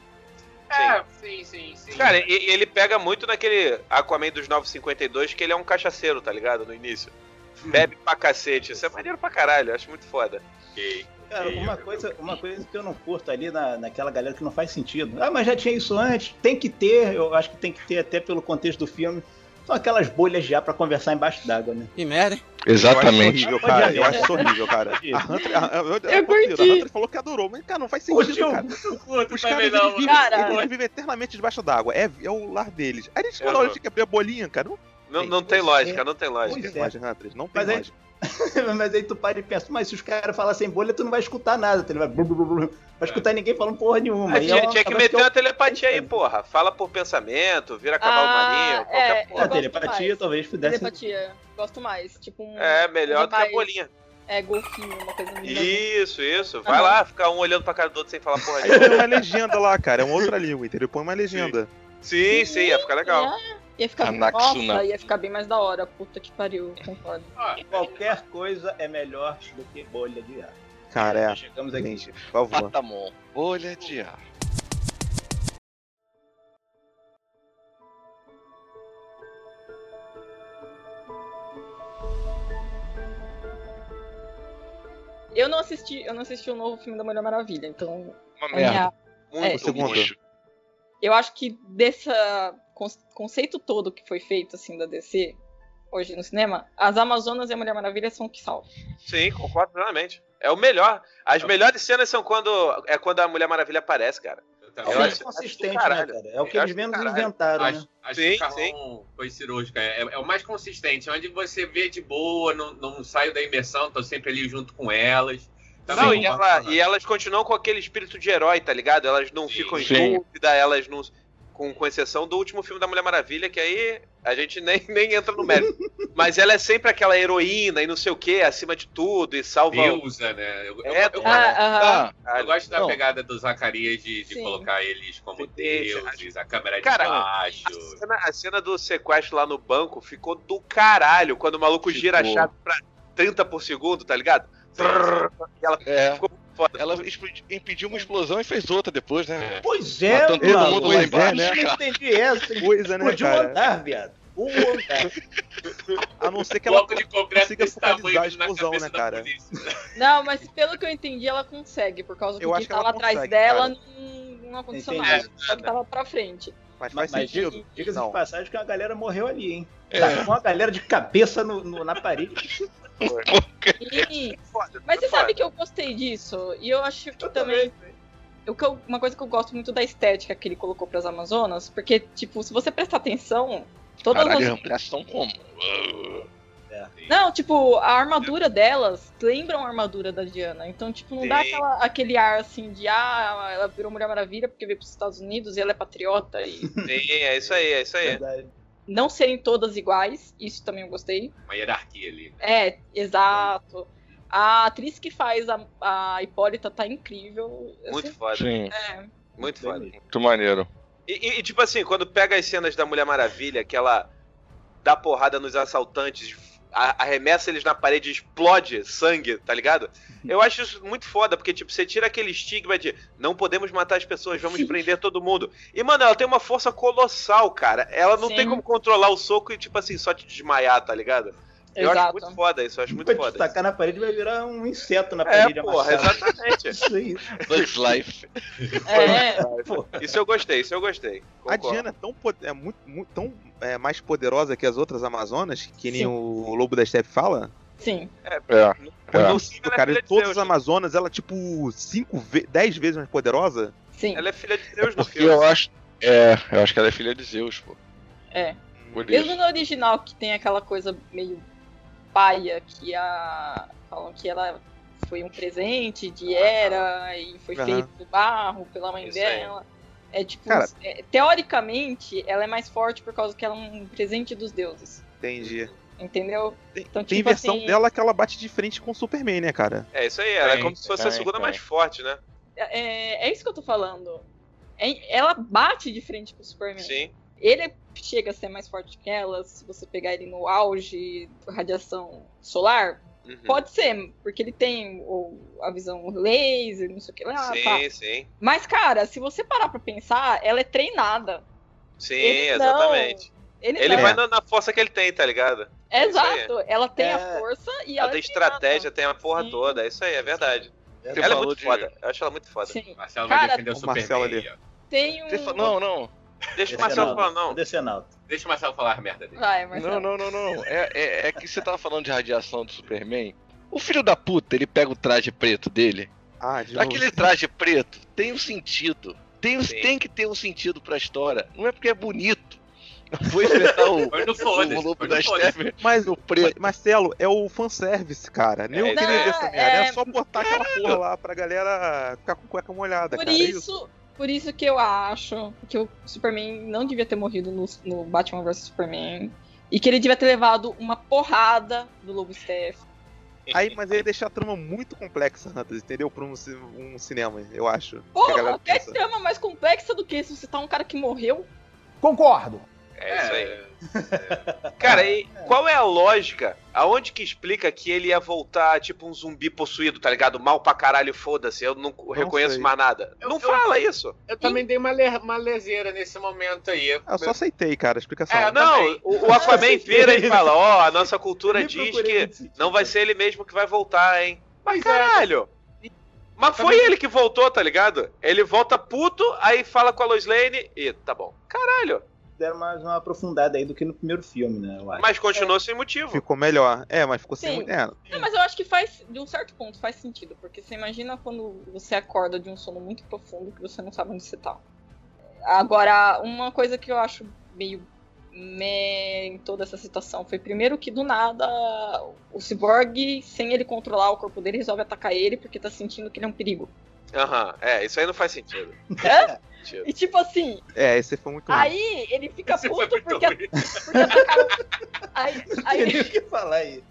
Speaker 7: É, sim, sim, sim.
Speaker 5: Cara, e, e ele pega muito naquele Aquaman dos 952, que ele é um cachaceiro, tá ligado? No início. Bebe pra cacete. Isso é maneiro pra caralho, eu acho muito foda.
Speaker 7: Ok.
Speaker 6: Cara, uma coisa, uma coisa que eu não curto ali na, naquela galera que não faz sentido. Ah, mas já tinha isso antes. Tem que ter, eu acho que tem que ter até pelo contexto do filme. São aquelas bolhas de ar pra conversar embaixo d'água, né?
Speaker 8: Que merda, hein?
Speaker 2: Eu acho
Speaker 1: Exatamente.
Speaker 2: horrível, cara. Eu acho isso horrível, cara. A Hunter, a, eu,
Speaker 3: curti.
Speaker 2: a Hunter falou que adorou, mas, cara, não faz sentido, cara.
Speaker 7: Não
Speaker 2: Os caras
Speaker 7: não,
Speaker 2: eles vivem.
Speaker 3: Cara.
Speaker 2: eles vivem eternamente debaixo d'água. É, é o lar deles. Aí eles
Speaker 5: É,
Speaker 2: toda hora que abrir a bolinha, cara. Não
Speaker 5: Não,
Speaker 6: Sim,
Speaker 5: não tem lógica,
Speaker 6: é.
Speaker 5: não tem lógica.
Speaker 6: Pois
Speaker 2: tem
Speaker 6: é.
Speaker 2: lógica, Hunter. Não tem
Speaker 6: Mas aí-
Speaker 2: lógica.
Speaker 6: mas aí tu para e pensa, mas se os caras falassem bolha, tu não vai escutar nada. Tu não vai, blu, blu, blu, vai escutar ninguém falando porra nenhuma.
Speaker 5: Ah,
Speaker 6: Aí
Speaker 5: tinha,
Speaker 6: é uma-
Speaker 5: tinha que meter
Speaker 6: é
Speaker 5: uma telepatia aí, porra. Fala por pensamento, vira cavalo
Speaker 3: Ah,
Speaker 5: marinho, qualquer
Speaker 3: é,
Speaker 5: porra.
Speaker 6: A telepatia
Speaker 3: mais.
Speaker 6: talvez pudesse.
Speaker 3: Telepatia, gosto mais. Tipo um.
Speaker 5: É, melhor do que a bolinha.
Speaker 3: É, golfinho, uma coisa linda.
Speaker 5: Isso, isso. Vai lá, ficar um olhando pra cara do outro sem falar porra
Speaker 2: Aí
Speaker 5: nenhuma.
Speaker 2: põe uma legenda lá, cara. É uma outra língua, entendeu? Põe uma legenda.
Speaker 5: Sim, sim, ia ficar legal.
Speaker 3: É, ia ficar,
Speaker 1: Anaxuna.
Speaker 3: nossa, ia ficar bem mais da hora. Puta que pariu, concordo.
Speaker 7: Ó,
Speaker 6: Qualquer coisa é melhor do que bolha de ar.
Speaker 2: Cara, é.
Speaker 6: Chegamos aqui.
Speaker 2: Gente, por favor.
Speaker 1: Patamon. Bolha de ar.
Speaker 3: Eu não assisti, eu não assisti o novo filme da Mulher Maravilha, então
Speaker 1: Uma
Speaker 3: a
Speaker 1: merda.
Speaker 3: minha-
Speaker 5: Muito
Speaker 3: É.
Speaker 2: Segundo.
Speaker 1: lixo.
Speaker 3: eu acho que dessa conceito todo que foi feito assim da DC hoje no cinema, as Amazonas e a Mulher Maravilha são o que salvam.
Speaker 5: Sim, concordo plenamente. É o melhor. As melhores cenas são quando é quando a Mulher Maravilha aparece, cara.
Speaker 6: É o mais
Speaker 5: acho-
Speaker 6: consistente,
Speaker 5: acho
Speaker 6: né, cara? É o que eles
Speaker 5: acho
Speaker 6: menos
Speaker 5: caralho.
Speaker 6: inventaram, né?
Speaker 7: Acho, acho
Speaker 5: Sim,
Speaker 7: que o Carlão foi cirúrgico. É, é o mais consistente, onde você vê de boa, não, não saio da imersão, tô sempre ali junto com elas. Também
Speaker 5: Não, e, ela- e elas continuam com aquele espírito de herói, tá ligado? Elas não
Speaker 7: Sim.
Speaker 5: ficam em
Speaker 1: Sim.
Speaker 5: dúvida, elas não. Com, com exceção do último filme da Mulher Maravilha, que aí a gente nem, nem entra no mérito. Mas ela é sempre aquela heroína e não sei o que, acima de tudo, e salva.
Speaker 7: Deusa, né? Eu, eu-
Speaker 5: É,
Speaker 7: eu-
Speaker 5: do
Speaker 7: eu-
Speaker 3: Ah, aham.
Speaker 1: Ah,
Speaker 7: eu gosto da
Speaker 1: Não.
Speaker 7: pegada do Zacarias de, de
Speaker 3: Sim.
Speaker 7: colocar eles como
Speaker 5: Sim,
Speaker 7: deuses, a câmera de
Speaker 5: Cara,
Speaker 7: baixo.
Speaker 5: A cena, a cena do sequestro lá no banco ficou do caralho, quando o maluco gira a chave pra 30 por segundo, tá ligado? Trrr, E ela
Speaker 1: é.
Speaker 5: ficou foda.
Speaker 1: Ela impediu uma explosão e fez outra depois, né?
Speaker 6: Pois é,
Speaker 1: Matando todo
Speaker 6: mano.
Speaker 1: mundo
Speaker 2: lá
Speaker 6: Pois
Speaker 2: embaixo,
Speaker 6: é,
Speaker 2: né?
Speaker 6: Eu não entendi essa.
Speaker 2: Coisa, né,
Speaker 6: Explodiu um
Speaker 2: cara?
Speaker 6: andar, viado. Um andar.
Speaker 2: A não ser que ela
Speaker 7: de
Speaker 2: consiga focalizar a explosão, né, cara?
Speaker 7: polícia.
Speaker 3: Não, mas pelo que eu entendi, ela consegue, por causa que quem
Speaker 2: acho que
Speaker 3: tava
Speaker 2: ela
Speaker 3: atrás
Speaker 2: consegue,
Speaker 3: dela
Speaker 2: cara.
Speaker 3: não, não aconteceu
Speaker 6: Entendi.
Speaker 3: nada. Só que tava pra frente.
Speaker 2: Mas faz
Speaker 6: mas
Speaker 2: sentido.
Speaker 6: diga- diga-se de passagem que a galera morreu ali, hein?
Speaker 1: É.
Speaker 6: Tá com a galera de cabeça no, no- na parede.
Speaker 3: E-
Speaker 5: Foda,
Speaker 3: mas você
Speaker 5: foda.
Speaker 3: sabe que eu gostei disso. E eu acho que também. O que eu- uma coisa que eu gosto muito da estética que ele colocou pras Amazonas, porque, tipo, se você prestar atenção, todas
Speaker 1: Caralho,
Speaker 3: as.
Speaker 1: as são como?
Speaker 3: Não, tipo, a armadura delas lembram a armadura da Diana. Então, tipo, não dá
Speaker 5: Sim.
Speaker 3: aquela, aquele ar assim de ah, ela virou Mulher Maravilha porque veio pros Estados Unidos e ela é patriota. E
Speaker 5: Sim, é isso aí, é isso aí.
Speaker 6: Verdade.
Speaker 3: Não serem todas iguais, isso também eu gostei.
Speaker 7: Uma hierarquia ali.
Speaker 3: É, exato. A atriz que faz a, a Hipólita tá incrível.
Speaker 5: Muito
Speaker 3: sempre-
Speaker 5: foda,
Speaker 1: Sim,
Speaker 3: é,
Speaker 5: muito foda.
Speaker 1: muito maneiro.
Speaker 5: E, e- e, tipo assim, quando pega as cenas da Mulher Maravilha, que ela dá porrada nos assaltantes, arremessa eles na parede e explode sangue, tá ligado? Eu acho isso muito foda, porque, tipo, você tira aquele estigma de não podemos matar as pessoas, vamos
Speaker 3: Sim.
Speaker 5: prender todo mundo. E, mano, ela tem uma força colossal, cara. Ela não
Speaker 3: Sim.
Speaker 5: tem como controlar o soco e, tipo assim, só te desmaiar, tá ligado? Eu acho
Speaker 3: exato.
Speaker 5: muito foda isso, eu acho muito
Speaker 6: Vai
Speaker 5: foda.
Speaker 6: tacar na parede vai virar um inseto na
Speaker 5: É,
Speaker 6: parede
Speaker 5: porra,
Speaker 6: amassado.
Speaker 5: exatamente.
Speaker 6: Isso aí.
Speaker 1: Bugs Life.
Speaker 3: É,
Speaker 5: Isso eu gostei, isso eu gostei.
Speaker 2: A
Speaker 5: Concordo.
Speaker 2: Diana é tão, é muito, muito- tão é, mais poderosa que as outras Amazonas, que nem
Speaker 3: Sim.
Speaker 2: o Lobo da Steppe fala.
Speaker 3: sim.
Speaker 1: É. É.
Speaker 2: no
Speaker 5: Ela
Speaker 2: filme,
Speaker 5: é
Speaker 2: cara, de todas
Speaker 5: Deus,
Speaker 2: as? Amazonas, ela é tipo 5, 10 vezes mais poderosa.
Speaker 3: Sim.
Speaker 5: Ela é filha de Deus no
Speaker 1: Porque
Speaker 5: filme.
Speaker 1: eu acho. É, eu acho que ela é filha de Zeus, pô.
Speaker 3: É.
Speaker 1: Por
Speaker 3: Mesmo
Speaker 1: isso.
Speaker 3: no original que tem aquela coisa meio paia, que a. Falam que ela foi um presente de Hera e foi feito do barro pela mãe
Speaker 5: Isso aí.
Speaker 3: É tipo,
Speaker 2: Cara-
Speaker 3: é, teoricamente, ela é mais forte por causa que ela é um presente dos deuses.
Speaker 2: Entendi.
Speaker 3: Entendeu?
Speaker 2: Tem,
Speaker 3: Então,
Speaker 2: tem
Speaker 3: tipo
Speaker 2: versão
Speaker 3: assim-
Speaker 2: dela que ela bate de frente com o Superman, né, cara?
Speaker 5: É isso aí, ela é
Speaker 1: Tem,
Speaker 5: como se fosse a segunda
Speaker 1: tem.
Speaker 5: mais forte, né?
Speaker 3: É, é isso que eu tô falando. É- ela bate de frente com o Superman.
Speaker 5: Sim.
Speaker 3: Ele chega a ser mais forte que ela, se você pegar ele no auge da radiação solar.
Speaker 5: Uhum.
Speaker 3: Pode ser, porque ele tem o- a visão laser, não sei o que lá.
Speaker 5: sim,
Speaker 3: tá.
Speaker 5: sim.
Speaker 3: Mas, cara, se você parar pra pensar, ela é treinada.
Speaker 5: Sim,
Speaker 3: Ele não.
Speaker 5: exatamente.
Speaker 3: Ele,
Speaker 5: Ele
Speaker 3: não.
Speaker 5: vai na, na força que ele tem, tá ligado?
Speaker 3: É. Exato. Ela tem
Speaker 6: É.
Speaker 3: a força e
Speaker 5: Ela
Speaker 3: ela,
Speaker 5: tem
Speaker 3: é
Speaker 5: estratégia, tem a porra
Speaker 3: Sim.
Speaker 5: toda. É isso aí, é verdade.
Speaker 2: Você
Speaker 5: ela é muito
Speaker 1: de-
Speaker 5: foda. Eu acho ela muito foda.
Speaker 3: Sim.
Speaker 7: Marcelo
Speaker 3: Cara,
Speaker 7: vai defender o
Speaker 2: o Marcelo ali.
Speaker 3: Tem um.
Speaker 1: Não, não.
Speaker 5: Deixa o Marcelo falar, não.
Speaker 6: Decenalto.
Speaker 7: Deixa o Marcelo falar a merda dele.
Speaker 3: Vai, Marcelo.
Speaker 1: Não, não, não, não. É, é, é que você tava falando de radiação do Superman. O filho da puta, ele pega o traje preto dele.
Speaker 2: Ah, de novo.
Speaker 1: Aquele traje preto tem um sentido. Tem, um-
Speaker 5: Sim.
Speaker 1: tem que ter um sentido pra história. Não é porque é bonito. Vou enfrentar o,
Speaker 7: Mas não
Speaker 1: o lobo
Speaker 7: mas
Speaker 1: da
Speaker 2: Mas,
Speaker 1: no preto.
Speaker 2: Marcelo, é o fanservice, cara. Nem
Speaker 5: É,
Speaker 2: eu queria
Speaker 3: não,
Speaker 2: ver essa merda.
Speaker 3: é-
Speaker 2: É só botar aquela porra lá pra galera ficar com cueca molhada,
Speaker 3: Por
Speaker 2: cara. É
Speaker 3: isso, por isso que eu acho que o Superman não devia ter morrido no, no Batman vs Superman. E que ele devia ter levado uma porrada do Lobo Steph.
Speaker 2: Aí, mas aí deixa a trama muito complexa, entendeu? Pra um, um cinema, eu acho. que a
Speaker 3: Porra,
Speaker 2: galera
Speaker 3: até
Speaker 2: pensa.
Speaker 3: trama mais complexa do que isso. Você tá um cara que morreu.
Speaker 9: Concordo.
Speaker 5: É isso aí.
Speaker 7: É,
Speaker 5: Cara, e qual é a lógica? Aonde que explica que ele ia voltar tipo um zumbi possuído, tá ligado? Mal pra caralho, foda-se, eu não, reconheço
Speaker 2: sei.
Speaker 5: mais nada.
Speaker 7: Eu-
Speaker 5: não
Speaker 7: eu-
Speaker 5: fala isso.
Speaker 7: Eu também dei uma, le uma leseira nesse momento aí.
Speaker 2: Eu só aceitei, cara, a explicação.
Speaker 7: É,
Speaker 5: Não, o, o Aquaman vira e fala: Ó, a nossa cultura diz que não vai ser ele mesmo que vai voltar, hein? Mas
Speaker 7: é.
Speaker 5: caralho! Mas foi ele que voltou, tá ligado? Ele volta puto, aí fala com a Lois Lane e tá bom. Caralho!
Speaker 6: Deram mais uma aprofundada aí do que no primeiro filme, né? Eu acho.
Speaker 5: Mas continuou sem motivo.
Speaker 2: Ficou melhor. É, mas ficou sem.
Speaker 3: Sim.
Speaker 2: É,
Speaker 3: Não, mas eu acho que faz, de um certo ponto, faz sentido. Porque você imagina quando você acorda de um sono muito profundo que você não sabe onde você tá. Agora, uma coisa que eu acho meio meh em toda essa situação foi primeiro que do nada o Cyborg, sem ele controlar o corpo dele, resolve atacar ele porque tá sentindo que ele é um perigo.
Speaker 5: Aham, é, isso aí não faz sentido.
Speaker 3: É? E tipo assim,
Speaker 2: é esse foi muito ruim.
Speaker 3: aí ele fica
Speaker 7: Esse
Speaker 3: puto porque, porque atacaram. Aí,
Speaker 6: Não tem
Speaker 3: aí,
Speaker 6: nem o que falar aí.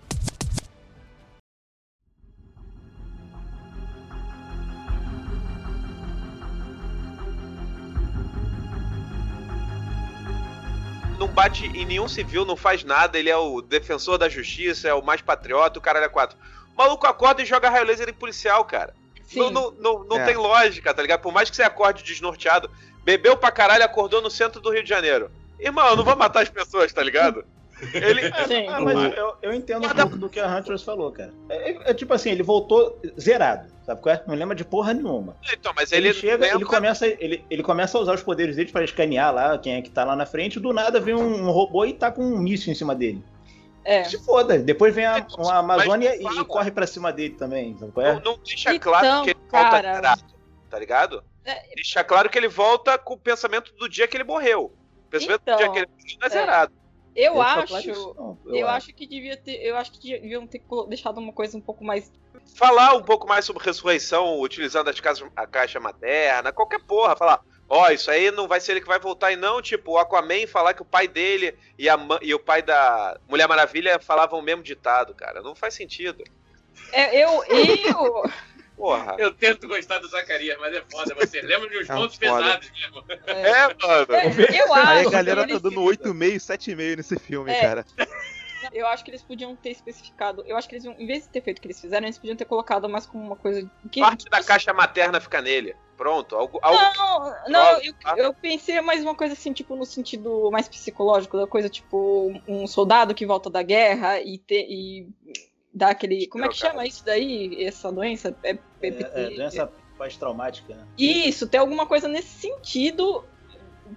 Speaker 5: Não bate em nenhum civil, não faz nada, ele é o defensor da justiça, é o mais patriota, o caralho é quatro. O maluco acorda e joga raio laser em policial, cara.
Speaker 3: Sim.
Speaker 5: Não, não, não, não
Speaker 2: É.
Speaker 5: tem lógica, tá ligado? Por mais que você acorde desnorteado, bebeu pra caralho, acordou no centro do Rio de Janeiro. Irmão, eu não vou matar as pessoas, tá ligado? Ele.
Speaker 3: Sim.
Speaker 6: Ah, mas eu, eu entendo um pouco do que a Huntress falou, cara. É, é- é tipo assim, ele voltou zerado, sabe qual é? Não lembra de porra nenhuma.
Speaker 5: Então, mas
Speaker 6: Ele,
Speaker 5: ele,
Speaker 6: chega, ele
Speaker 5: lembra-
Speaker 6: começa, ele, ele começa a usar os poderes dele pra escanear lá quem é que tá lá na frente, do nada vem um robô e tá com um míssil em cima dele.
Speaker 3: É.
Speaker 6: Se foda, depois vem a, uma Amazônia
Speaker 5: Mas
Speaker 6: e, e corre pra cima dele também, sabe qual é?
Speaker 5: Não, não deixa
Speaker 3: Então,
Speaker 5: claro que ele volta
Speaker 3: cara.
Speaker 5: zerado, tá ligado?
Speaker 3: É.
Speaker 5: Deixa claro que ele volta com o pensamento do dia que ele morreu. O pensamento
Speaker 3: Então,
Speaker 5: do dia que ele morreu não é
Speaker 3: é.
Speaker 5: zerado.
Speaker 3: Eu
Speaker 6: Deixa
Speaker 3: acho.
Speaker 6: claro isso, não,
Speaker 3: Eu, acho que devia ter. Eu acho que deviam ter deixado uma coisa um pouco mais.
Speaker 5: Falar um pouco mais sobre ressurreição utilizando as casas, a caixa materna, qualquer porra. Falar, ó, isso aí não vai ser ele que vai voltar e não, tipo, o Aquaman falar que o pai dele e, a, e o pai da Mulher Maravilha falavam o mesmo ditado, cara. Não faz sentido.
Speaker 3: É, eu. Eu.
Speaker 5: Porra.
Speaker 7: Eu tento gostar do Zacarias, mas é foda. Você lembra de uns
Speaker 2: É
Speaker 7: pontos
Speaker 2: foda.
Speaker 7: pesados mesmo.
Speaker 5: É, mano.
Speaker 3: É, eu acho.
Speaker 2: Aí a galera
Speaker 3: que
Speaker 2: tá dando 8,5, 7,5 nesse filme,
Speaker 3: É.
Speaker 2: cara.
Speaker 3: Eu acho que eles podiam ter especificado. Eu acho que eles, iam- em vez de ter feito o que eles fizeram, eles podiam ter colocado mais como uma coisa. Que,
Speaker 5: Parte da caixa materna fica nele. Pronto. Algo, algo
Speaker 3: Não, não, eu,
Speaker 5: tá?
Speaker 3: eu pensei mais uma coisa assim, tipo, no sentido mais psicológico, da coisa, tipo, um soldado que volta da guerra e, te, e dá aquele. Como é que chama isso daí? Essa doença? É,
Speaker 6: É, é, doença pós-traumática, né?
Speaker 3: Isso, tem alguma coisa nesse sentido.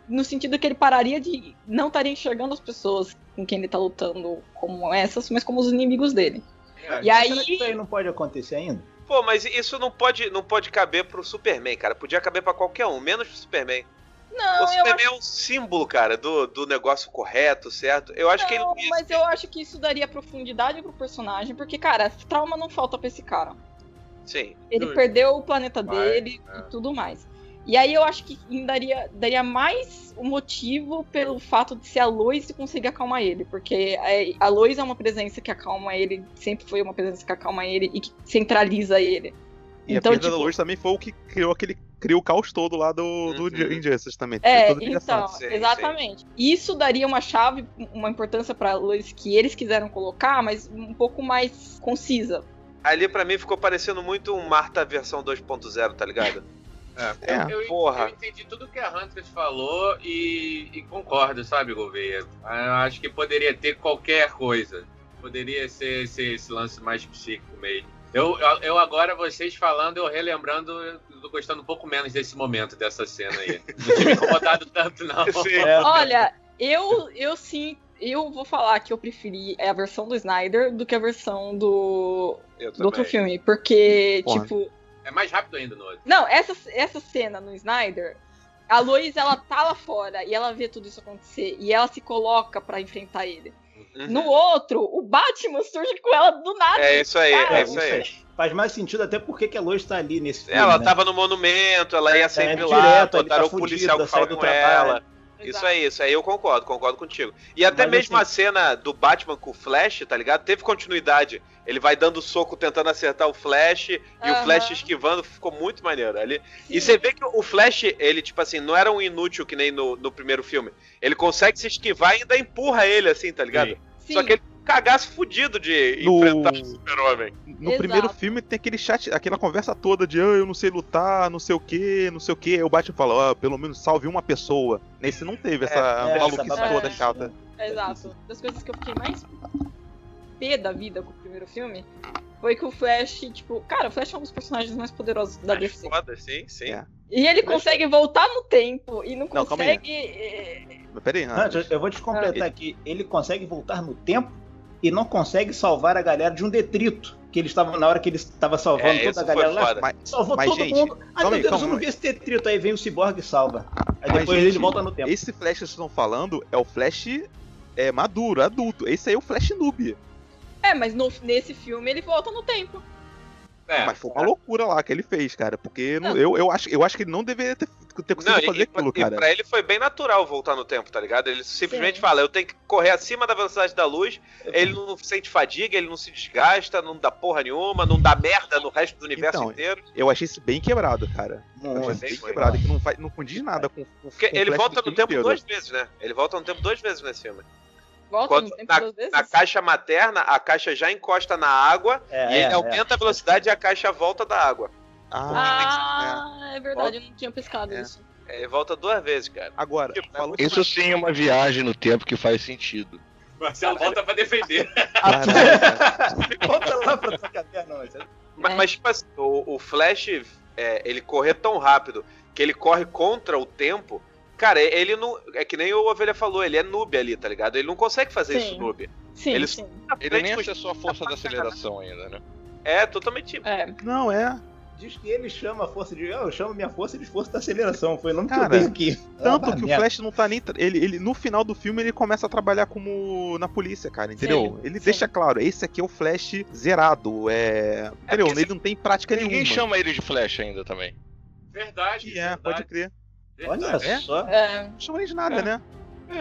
Speaker 3: No sentido que ele pararia de não estaria enxergando as pessoas com quem ele tá lutando como essas, mas como os inimigos dele. E
Speaker 6: Será
Speaker 3: aí.
Speaker 6: que isso aí não pode acontecer ainda?
Speaker 5: Pô, mas isso não pode, não pode caber pro Superman, cara. Podia caber pra qualquer um, menos pro Superman.
Speaker 3: Não,
Speaker 5: o
Speaker 3: eu
Speaker 5: Superman é um símbolo, cara, do, do negócio correto, certo? Eu acho que ele
Speaker 3: Não,
Speaker 5: não
Speaker 3: mas eu acho que isso daria profundidade pro personagem, porque, cara, trauma não falta pra esse cara.
Speaker 5: Sim.
Speaker 3: Ele perdeu o planeta
Speaker 7: Vai,
Speaker 3: dele
Speaker 7: é.
Speaker 3: e tudo mais. E aí eu acho que daria, daria mais o motivo pelo fato de ser a Lois e conseguir acalmar ele. Porque a- a Lois é uma presença que acalma ele, sempre foi uma presença que acalma ele e que centraliza ele.
Speaker 2: E
Speaker 3: Então,
Speaker 2: a perda
Speaker 3: tipo-
Speaker 2: da luz também foi o que criou aquele. Criou o caos todo lá do, do
Speaker 5: Uhum.
Speaker 2: Injustice também.
Speaker 3: É, então,
Speaker 5: Sim,
Speaker 3: exatamente. Isso daria uma chave, uma importância pra Lois que eles quiseram colocar, mas um pouco mais concisa.
Speaker 5: Ali pra mim ficou parecendo muito um Marta versão 2.0, tá ligado?
Speaker 7: É,
Speaker 2: É,
Speaker 7: eu, eu,
Speaker 5: porra.
Speaker 7: eu entendi tudo que a Huntress falou e, e concordo, sabe, Gouveia? Eu acho que poderia ter qualquer coisa. Poderia ser, ser esse lance mais psíquico mesmo. Eu, eu- agora, vocês falando, eu relembrando, eu tô gostando um pouco menos desse momento, dessa cena aí. Não tinha me incomodado tanto, não.
Speaker 5: Sim.
Speaker 6: É,
Speaker 3: Olha, eu, eu sim, eu vou falar que eu preferi a versão do Snyder do que a versão do,
Speaker 5: Eu
Speaker 3: do outro filme. Porque,
Speaker 2: Porra.
Speaker 3: tipo.
Speaker 7: É mais rápido ainda no outro.
Speaker 3: Não, essa, essa cena no Snyder, a Lois, ela tá lá fora e ela vê tudo isso acontecer e ela se coloca pra enfrentar ele.
Speaker 5: Uhum.
Speaker 3: No outro, o Batman surge com ela do nada.
Speaker 5: É isso aí,
Speaker 3: Cara,
Speaker 5: é isso aí.
Speaker 6: Faz mais sentido até porque que a Lois tá ali nesse filme,
Speaker 5: Ela
Speaker 6: né?
Speaker 5: tava no monumento, ela ia sempre
Speaker 6: É,
Speaker 5: lá,
Speaker 6: direto,
Speaker 5: botaram
Speaker 6: tá
Speaker 5: o policial que fala
Speaker 6: sai do
Speaker 5: com
Speaker 6: trabalho.
Speaker 5: ela. Isso aí, isso aí eu concordo, concordo contigo. E até
Speaker 6: Mas
Speaker 5: mesmo
Speaker 6: assim-
Speaker 5: a cena do Batman com o Flash, tá ligado? Teve continuidade. Ele vai dando soco tentando acertar o Flash e o
Speaker 3: Aham.
Speaker 5: Flash esquivando, ficou muito maneiro ali.
Speaker 3: Sim.
Speaker 5: E você vê que o Flash, ele, tipo assim, não era um inútil que nem no, no primeiro filme. Ele consegue se esquivar e ainda empurra ele, assim, tá ligado?
Speaker 3: Sim.
Speaker 5: Só que ele cagaço fudido de
Speaker 2: No-
Speaker 5: enfrentar o super-homem.
Speaker 2: No
Speaker 3: Exato.
Speaker 2: primeiro filme tem aquele chat, aquela conversa toda de ah, eu não sei lutar, não sei o que, não sei o que. Aí o Batman fala, ah, pelo menos salve uma pessoa. Nesse não teve essa
Speaker 6: é,
Speaker 2: maluquice
Speaker 6: essa
Speaker 2: toda
Speaker 3: babaquice,
Speaker 2: chata.
Speaker 3: Exato. Das coisas que eu fiquei mais pé da vida com o primeiro filme foi que o Flash, tipo, cara, o Flash é um dos personagens mais poderosos da
Speaker 5: Mas
Speaker 3: DC.
Speaker 5: foda, sim, sim.
Speaker 2: É.
Speaker 3: E ele
Speaker 6: Mas-
Speaker 3: consegue voltar no tempo e não
Speaker 2: Não, calma aí.
Speaker 3: consegue. eh,
Speaker 2: Mas peraí,
Speaker 6: eu vou te completar aqui. Ele consegue voltar no tempo e não consegue salvar a galera de um detrito. Que ele estava na hora que ele estava salvando
Speaker 5: É,
Speaker 6: toda a galera lá.
Speaker 2: Mas,
Speaker 6: Salvou
Speaker 2: Mas,
Speaker 6: todo
Speaker 2: gente,
Speaker 6: mundo. Ai
Speaker 2: calma
Speaker 6: meu Deus,
Speaker 2: calma
Speaker 6: eu não vi esse detrito. Aí vem o Cyborg e salva. Aí
Speaker 2: Mas,
Speaker 6: depois ele
Speaker 2: gente,
Speaker 6: volta no tempo.
Speaker 2: esse Flash que vocês estão falando é o Flash é, maduro, adulto. Esse aí é o Flash noob.
Speaker 3: É, mas no- nesse filme ele volta no tempo.
Speaker 7: É,
Speaker 2: Mas foi uma loucura lá que ele fez, cara. Porque não-
Speaker 3: Não.
Speaker 2: eu, eu, acho, eu acho que ele não deveria ter, ter conseguido
Speaker 5: Não,
Speaker 2: fazer
Speaker 5: e,
Speaker 2: aquilo,
Speaker 5: e
Speaker 2: cara.
Speaker 5: pra ele foi bem natural voltar no tempo, tá ligado? Ele simplesmente
Speaker 3: Sim.
Speaker 5: fala, eu tenho que correr acima da velocidade da luz, ele não sente fadiga, ele não se desgasta, não dá porra nenhuma, não dá merda no resto do universo
Speaker 2: Então,
Speaker 5: inteiro.
Speaker 2: Eu achei isso bem quebrado, cara. Eu achei bem
Speaker 5: Muito.
Speaker 2: quebrado, que não, faz, não condiz nada com, com
Speaker 5: Porque
Speaker 2: com o
Speaker 5: ele volta no tempo
Speaker 2: inteiro.
Speaker 5: duas vezes, né? Ele volta no tempo duas vezes nesse filme.
Speaker 3: Volta
Speaker 5: Quando
Speaker 3: no tempo
Speaker 5: na,
Speaker 3: duas vezes.
Speaker 5: na caixa materna, a caixa já encosta na água
Speaker 6: É,
Speaker 5: e ele
Speaker 6: é,
Speaker 5: aumenta a velocidade e a caixa volta da água.
Speaker 2: Ah,
Speaker 3: Ah, é verdade, eu não tinha pescado
Speaker 2: É.
Speaker 3: isso.
Speaker 5: É, ele volta duas vezes, cara.
Speaker 2: Agora,
Speaker 5: Tipo,
Speaker 2: falou
Speaker 1: Isso sim é uma viagem no tempo que faz sentido.
Speaker 7: Marcelo volta pra defender.
Speaker 6: Volta lá pra tua caverna, mas
Speaker 5: Mas,
Speaker 3: É.
Speaker 5: mas, tipo assim, o, o Flash, é, ele correr tão rápido que ele corre contra o tempo. Cara, ele não. É que nem o Ovelha falou, ele é noob ali, tá ligado? Ele não consegue fazer
Speaker 3: Sim.
Speaker 5: isso noob.
Speaker 3: Sim,
Speaker 5: Ele-
Speaker 3: sim.
Speaker 1: Ele nem acessou a força da aceleração ainda, né?
Speaker 5: É, totalmente.
Speaker 3: É.
Speaker 2: Não, é.
Speaker 6: diz que ele chama a força de. Eu chamo minha força de força da aceleração. Foi o nome
Speaker 2: Cara,
Speaker 6: que eu dei aqui.
Speaker 2: Tanto
Speaker 6: Ah,
Speaker 2: que o
Speaker 6: merda.
Speaker 2: Flash não tá nem. Ele, ele, no final do filme, ele começa a trabalhar como na polícia, cara, entendeu? Ele
Speaker 3: sim.
Speaker 2: deixa claro, esse aqui é o Flash zerado. É. Entendeu?
Speaker 5: porque
Speaker 2: Ele não tem prática
Speaker 1: Ninguém
Speaker 2: nenhuma.
Speaker 1: chama ele de Flash ainda também.
Speaker 7: Verdade.
Speaker 2: É,
Speaker 7: verdade,
Speaker 2: pode crer.
Speaker 6: Olha.
Speaker 2: É?
Speaker 6: só.
Speaker 3: É.
Speaker 2: Não chama ele de nada,
Speaker 1: É.
Speaker 2: né?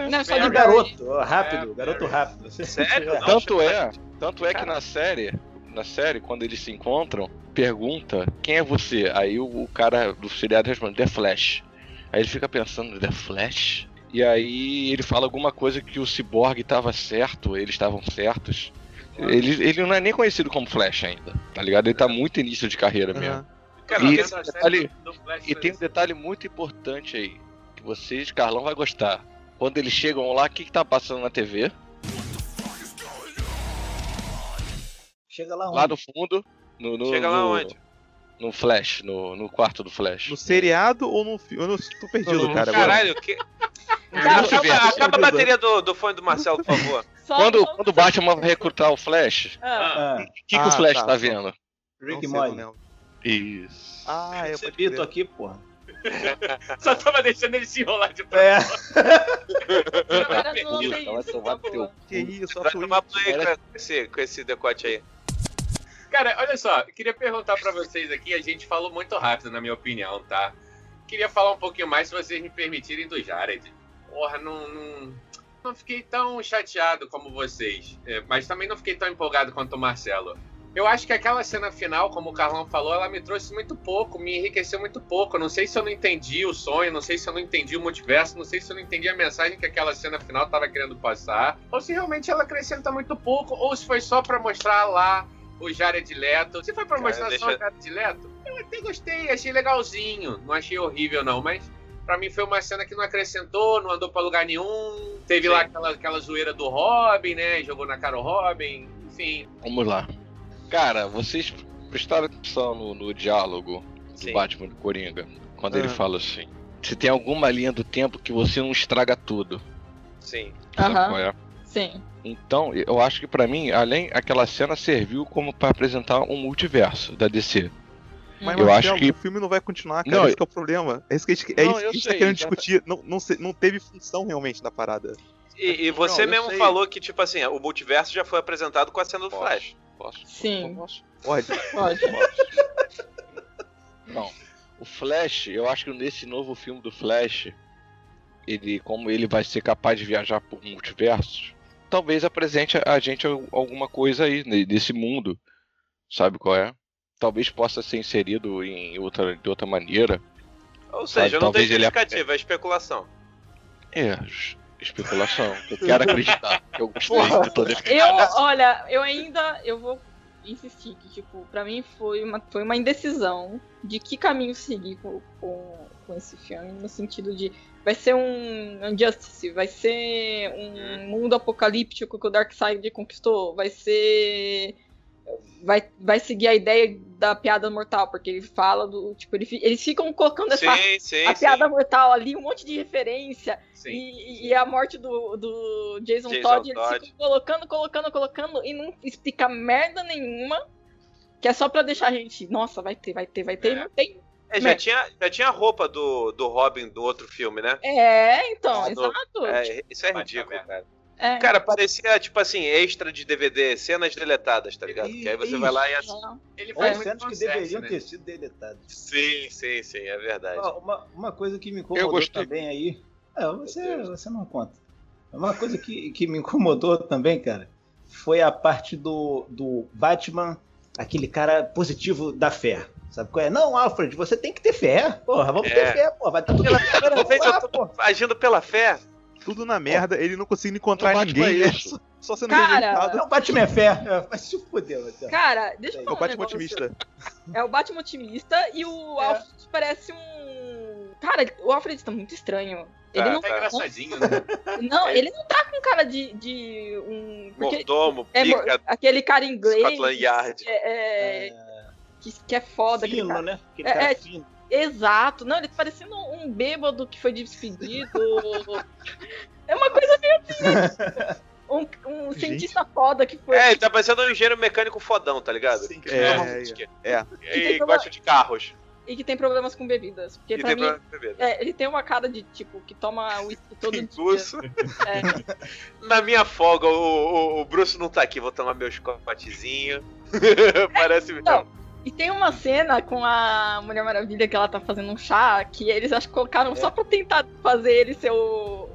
Speaker 3: Não, só
Speaker 6: É
Speaker 3: de
Speaker 6: o
Speaker 3: Barry.
Speaker 6: garoto, rápido,
Speaker 7: É,
Speaker 6: garoto rápido. Você-
Speaker 5: Sério? Não,
Speaker 1: Tanto é, tanto é que na série, na série, quando eles se encontram, pergunta quem é você? Aí o, o cara do seriado responde, The Flash. Aí ele fica pensando, The Flash? E aí ele fala alguma coisa que o Cyborg estava certo, eles estavam certos. Ele, ele não é nem conhecido como Flash ainda, tá ligado? Ele tá muito início de carreira mesmo.
Speaker 7: Cara,
Speaker 1: E esse detalhe-
Speaker 7: do
Speaker 1: E tem um detalhe muito importante aí, que vocês, Carlão, vai gostar. Quando eles chegam lá, o que, que tá passando na TV?
Speaker 6: Chega lá
Speaker 1: Lá
Speaker 6: onde?
Speaker 1: no fundo, no, no,
Speaker 5: Chega lá
Speaker 1: no-
Speaker 5: onde?
Speaker 1: No Flash, no, no quarto do Flash.
Speaker 2: No seriado ou no filme? Eu não tô perdido,
Speaker 1: No-
Speaker 2: cara. agora.
Speaker 5: Caralho, que...
Speaker 3: Cara,
Speaker 5: acaba, acaba a bateria do, do fone do Marcelo, por favor.
Speaker 3: Só
Speaker 1: Quando, quando o Batman vai recrutar o Flash,
Speaker 3: Ah,
Speaker 6: Ah,
Speaker 1: o que, que
Speaker 2: Ah,
Speaker 1: o Flash
Speaker 2: tá,
Speaker 1: tá, vendo?
Speaker 6: Rick Morty.
Speaker 1: Isso.
Speaker 2: Ah, pode
Speaker 6: Bito
Speaker 2: crer.
Speaker 6: aqui, porra.
Speaker 7: Só tava deixando ele se enrolar de
Speaker 6: É.
Speaker 3: eu tá
Speaker 1: teu
Speaker 3: boa.
Speaker 2: Que isso,
Speaker 5: Vai tomar play com esse, com esse decote aí.
Speaker 7: Cara, olha só, queria perguntar pra vocês aqui, a gente falou muito rápido, na minha opinião, tá? Queria falar um pouquinho mais, se vocês me permitirem, do Jared. Porra, não, não, não fiquei tão chateado como vocês, é, mas também não fiquei tão empolgado quanto o Marcelo. Eu acho que aquela cena final, como o Carlão falou, ela me trouxe muito pouco, me enriqueceu muito pouco. Não sei se eu não entendi o sonho, não sei se eu não entendi o multiverso, não sei se eu não entendi a mensagem que aquela cena final estava querendo passar, ou se realmente ela acrescenta muito pouco, ou se foi só pra mostrar lá o Jared Leto. Se foi pra
Speaker 5: Cara,
Speaker 7: mostrar só
Speaker 5: deixa-
Speaker 7: o Jared Leto, eu até gostei, achei legalzinho. Não achei horrível, não, mas pra mim foi uma cena que não acrescentou, não andou pra lugar nenhum. Teve
Speaker 5: Sim.
Speaker 7: lá aquela, aquela zoeira do Robin, né? Jogou na cara o Robin, enfim.
Speaker 1: Vamos lá. Cara, vocês prestaram atenção no, no diálogo do
Speaker 5: Sim.
Speaker 1: Batman do Coringa? Quando ele
Speaker 2: Ah.
Speaker 1: fala assim: Se tem alguma linha do tempo que você não estraga tudo.
Speaker 5: Sim.
Speaker 3: Aham.
Speaker 1: qual é?
Speaker 3: Sim.
Speaker 1: Então, eu acho que pra mim, além aquela cena serviu como pra apresentar um multiverso da DC.
Speaker 2: Mas,
Speaker 1: Eu
Speaker 2: Marcelo,
Speaker 1: acho que-
Speaker 2: o filme não vai continuar, cara.
Speaker 1: Não,
Speaker 2: esse que é o problema. É isso que a gente, é
Speaker 1: Não,
Speaker 2: isso que
Speaker 1: eu
Speaker 2: a gente
Speaker 1: sei,
Speaker 2: tá querendo discutir. Não, não, se- não teve função realmente da parada.
Speaker 5: E, e você
Speaker 1: Não,
Speaker 5: mesmo falou que, tipo assim, o multiverso já foi apresentado com a cena do
Speaker 1: Posso?
Speaker 5: Flash.
Speaker 1: Posso?
Speaker 3: Sim.
Speaker 1: Posso?
Speaker 2: Pode.
Speaker 3: Pode.
Speaker 1: Posso. Não. O Flash, eu acho que nesse novo filme do Flash, ele, como ele vai ser capaz de viajar por multiversos, talvez apresente a gente al- alguma coisa aí nesse mundo. Sabe qual é? Talvez possa ser inserido em outra, de outra maneira.
Speaker 5: Ou seja, não tem
Speaker 1: Talvez ele-
Speaker 5: justificativa, é especulação.
Speaker 1: É, especulação. Eu quero acreditar. que Eu gostei
Speaker 2: Porra.
Speaker 1: de toda
Speaker 3: Eu, olha, eu ainda eu vou insistir que, tipo, pra mim foi uma, foi uma indecisão de que caminho seguir com, com, com esse filme, no sentido de vai ser um Injustice, vai ser um mundo apocalíptico que o Darkseid conquistou, vai ser vai, vai seguir a ideia da piada mortal, porque ele fala do, tipo, ele, eles ficam colocando essa
Speaker 5: Sim, sim,
Speaker 3: a
Speaker 5: sim.
Speaker 3: piada mortal ali, um monte de referência,
Speaker 7: Sim.
Speaker 3: e, e a morte do, do Jason,
Speaker 5: Jason
Speaker 3: Todd, eles
Speaker 5: Todd.
Speaker 3: ficam colocando, colocando, colocando e não explica merda nenhuma. Que é só pra deixar a gente, nossa, vai ter, vai ter, vai ter,
Speaker 5: É.
Speaker 3: não tem.
Speaker 5: É, já, tinha, já tinha a roupa do, do Robin do outro filme, né?
Speaker 3: É, então,
Speaker 5: do-
Speaker 3: exato.
Speaker 5: É, isso é ridículo, cara.
Speaker 3: É.
Speaker 5: Cara, parecia, tipo assim, extra de DVD, cenas deletadas, tá ligado? Que aí você vai lá e assiste.
Speaker 7: Ele faz
Speaker 6: cenas que deveriam
Speaker 7: né?
Speaker 6: ter sido deletadas.
Speaker 5: Sim, sim, sim, é verdade.
Speaker 6: Ó, uma, uma coisa que me incomodou
Speaker 1: gostei.
Speaker 6: também aí. É, você, você não conta. Uma coisa que, que me incomodou também, cara, foi a parte do, do Batman, aquele cara positivo da fé. Sabe qual é? Não, Alfred, você tem que ter fé. Porra, vamos
Speaker 5: É.
Speaker 6: ter fé, porra. Vai estar tudo
Speaker 5: Pela
Speaker 6: lá,
Speaker 5: eu tô
Speaker 6: porra.
Speaker 5: agindo pela fé.
Speaker 2: Tudo na merda, ele não conseguindo encontrar
Speaker 1: O Batman
Speaker 2: ninguém.
Speaker 1: é isso.
Speaker 2: Só sendo
Speaker 3: Cara.
Speaker 6: Não, Batman é fé. É, Vai se fuder.
Speaker 3: Cara, deixa eu
Speaker 6: É
Speaker 2: É
Speaker 3: falar
Speaker 2: o
Speaker 3: um
Speaker 2: Batman
Speaker 3: negócio.
Speaker 2: otimista.
Speaker 3: É o Batman otimista e o Alfred parece um. Cara, o Alfred tá muito estranho. Ele
Speaker 5: Tá,
Speaker 3: não
Speaker 7: Tá
Speaker 5: tá.
Speaker 7: engraçadinho, né?
Speaker 3: Não,
Speaker 5: É.
Speaker 3: ele não tá com cara de, de um. Porque
Speaker 5: Mordomo,
Speaker 3: é
Speaker 5: pica,
Speaker 3: aquele cara inglês.
Speaker 5: Scotland Yard.
Speaker 3: É, é, que, que é foda.
Speaker 6: fino,
Speaker 3: cara.
Speaker 6: né? Aquele
Speaker 3: É,
Speaker 6: cara
Speaker 3: é,
Speaker 6: fino.
Speaker 3: Exato. Não, ele tá parecendo um bêbado que foi despedido. é uma coisa meio assim. Um, um cientista foda que foi.
Speaker 5: É, ele tá parecendo um engenheiro mecânico fodão, tá ligado?
Speaker 6: Sim.
Speaker 5: Que
Speaker 2: É, é, é.
Speaker 5: E gosta de carros.
Speaker 3: E que tem problemas com bebidas. Porque
Speaker 5: E
Speaker 3: pra
Speaker 5: tem
Speaker 3: mim. É, ele tem uma cara de tipo que toma uísque todo dia. É.
Speaker 5: Na minha folga, o, o, o Bruce não tá aqui, vou tomar meu escopatezinho. Parece mesmo.
Speaker 3: Não. E tem uma cena com a Mulher Maravilha que ela tá fazendo um chá, que eles acho que colocaram só pra tentar fazer ele ser o,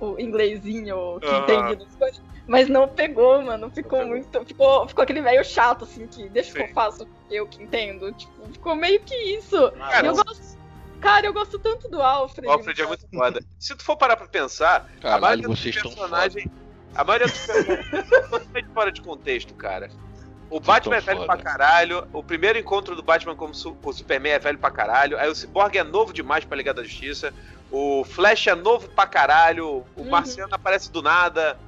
Speaker 3: o, o inglesinho que
Speaker 5: Aham.
Speaker 3: entende das coisas. Mas não pegou, mano. Ficou
Speaker 5: pegou.
Speaker 3: muito. Ficou, ficou aquele velho chato, assim, que deixa que
Speaker 5: Sim.
Speaker 3: eu faço, eu que entendo. Tipo, ficou meio que isso.
Speaker 5: Cara,
Speaker 3: eu gosto. Cara, eu gosto tanto do Alfred.
Speaker 5: O Alfred é muito foda. Se tu for parar pra pensar, a
Speaker 1: Caralho,
Speaker 5: maioria dos personagens. A maioria dos personagens totalmente fora de contexto, cara. O Batman é velho
Speaker 1: foda.
Speaker 5: pra caralho. O primeiro encontro do Batman com, o Superman é velho pra caralho. Aí o Cyborg é novo demais pra Liga da Justiça. O Flash é novo pra caralho. O
Speaker 3: Uhum.
Speaker 5: Marciano aparece do nada.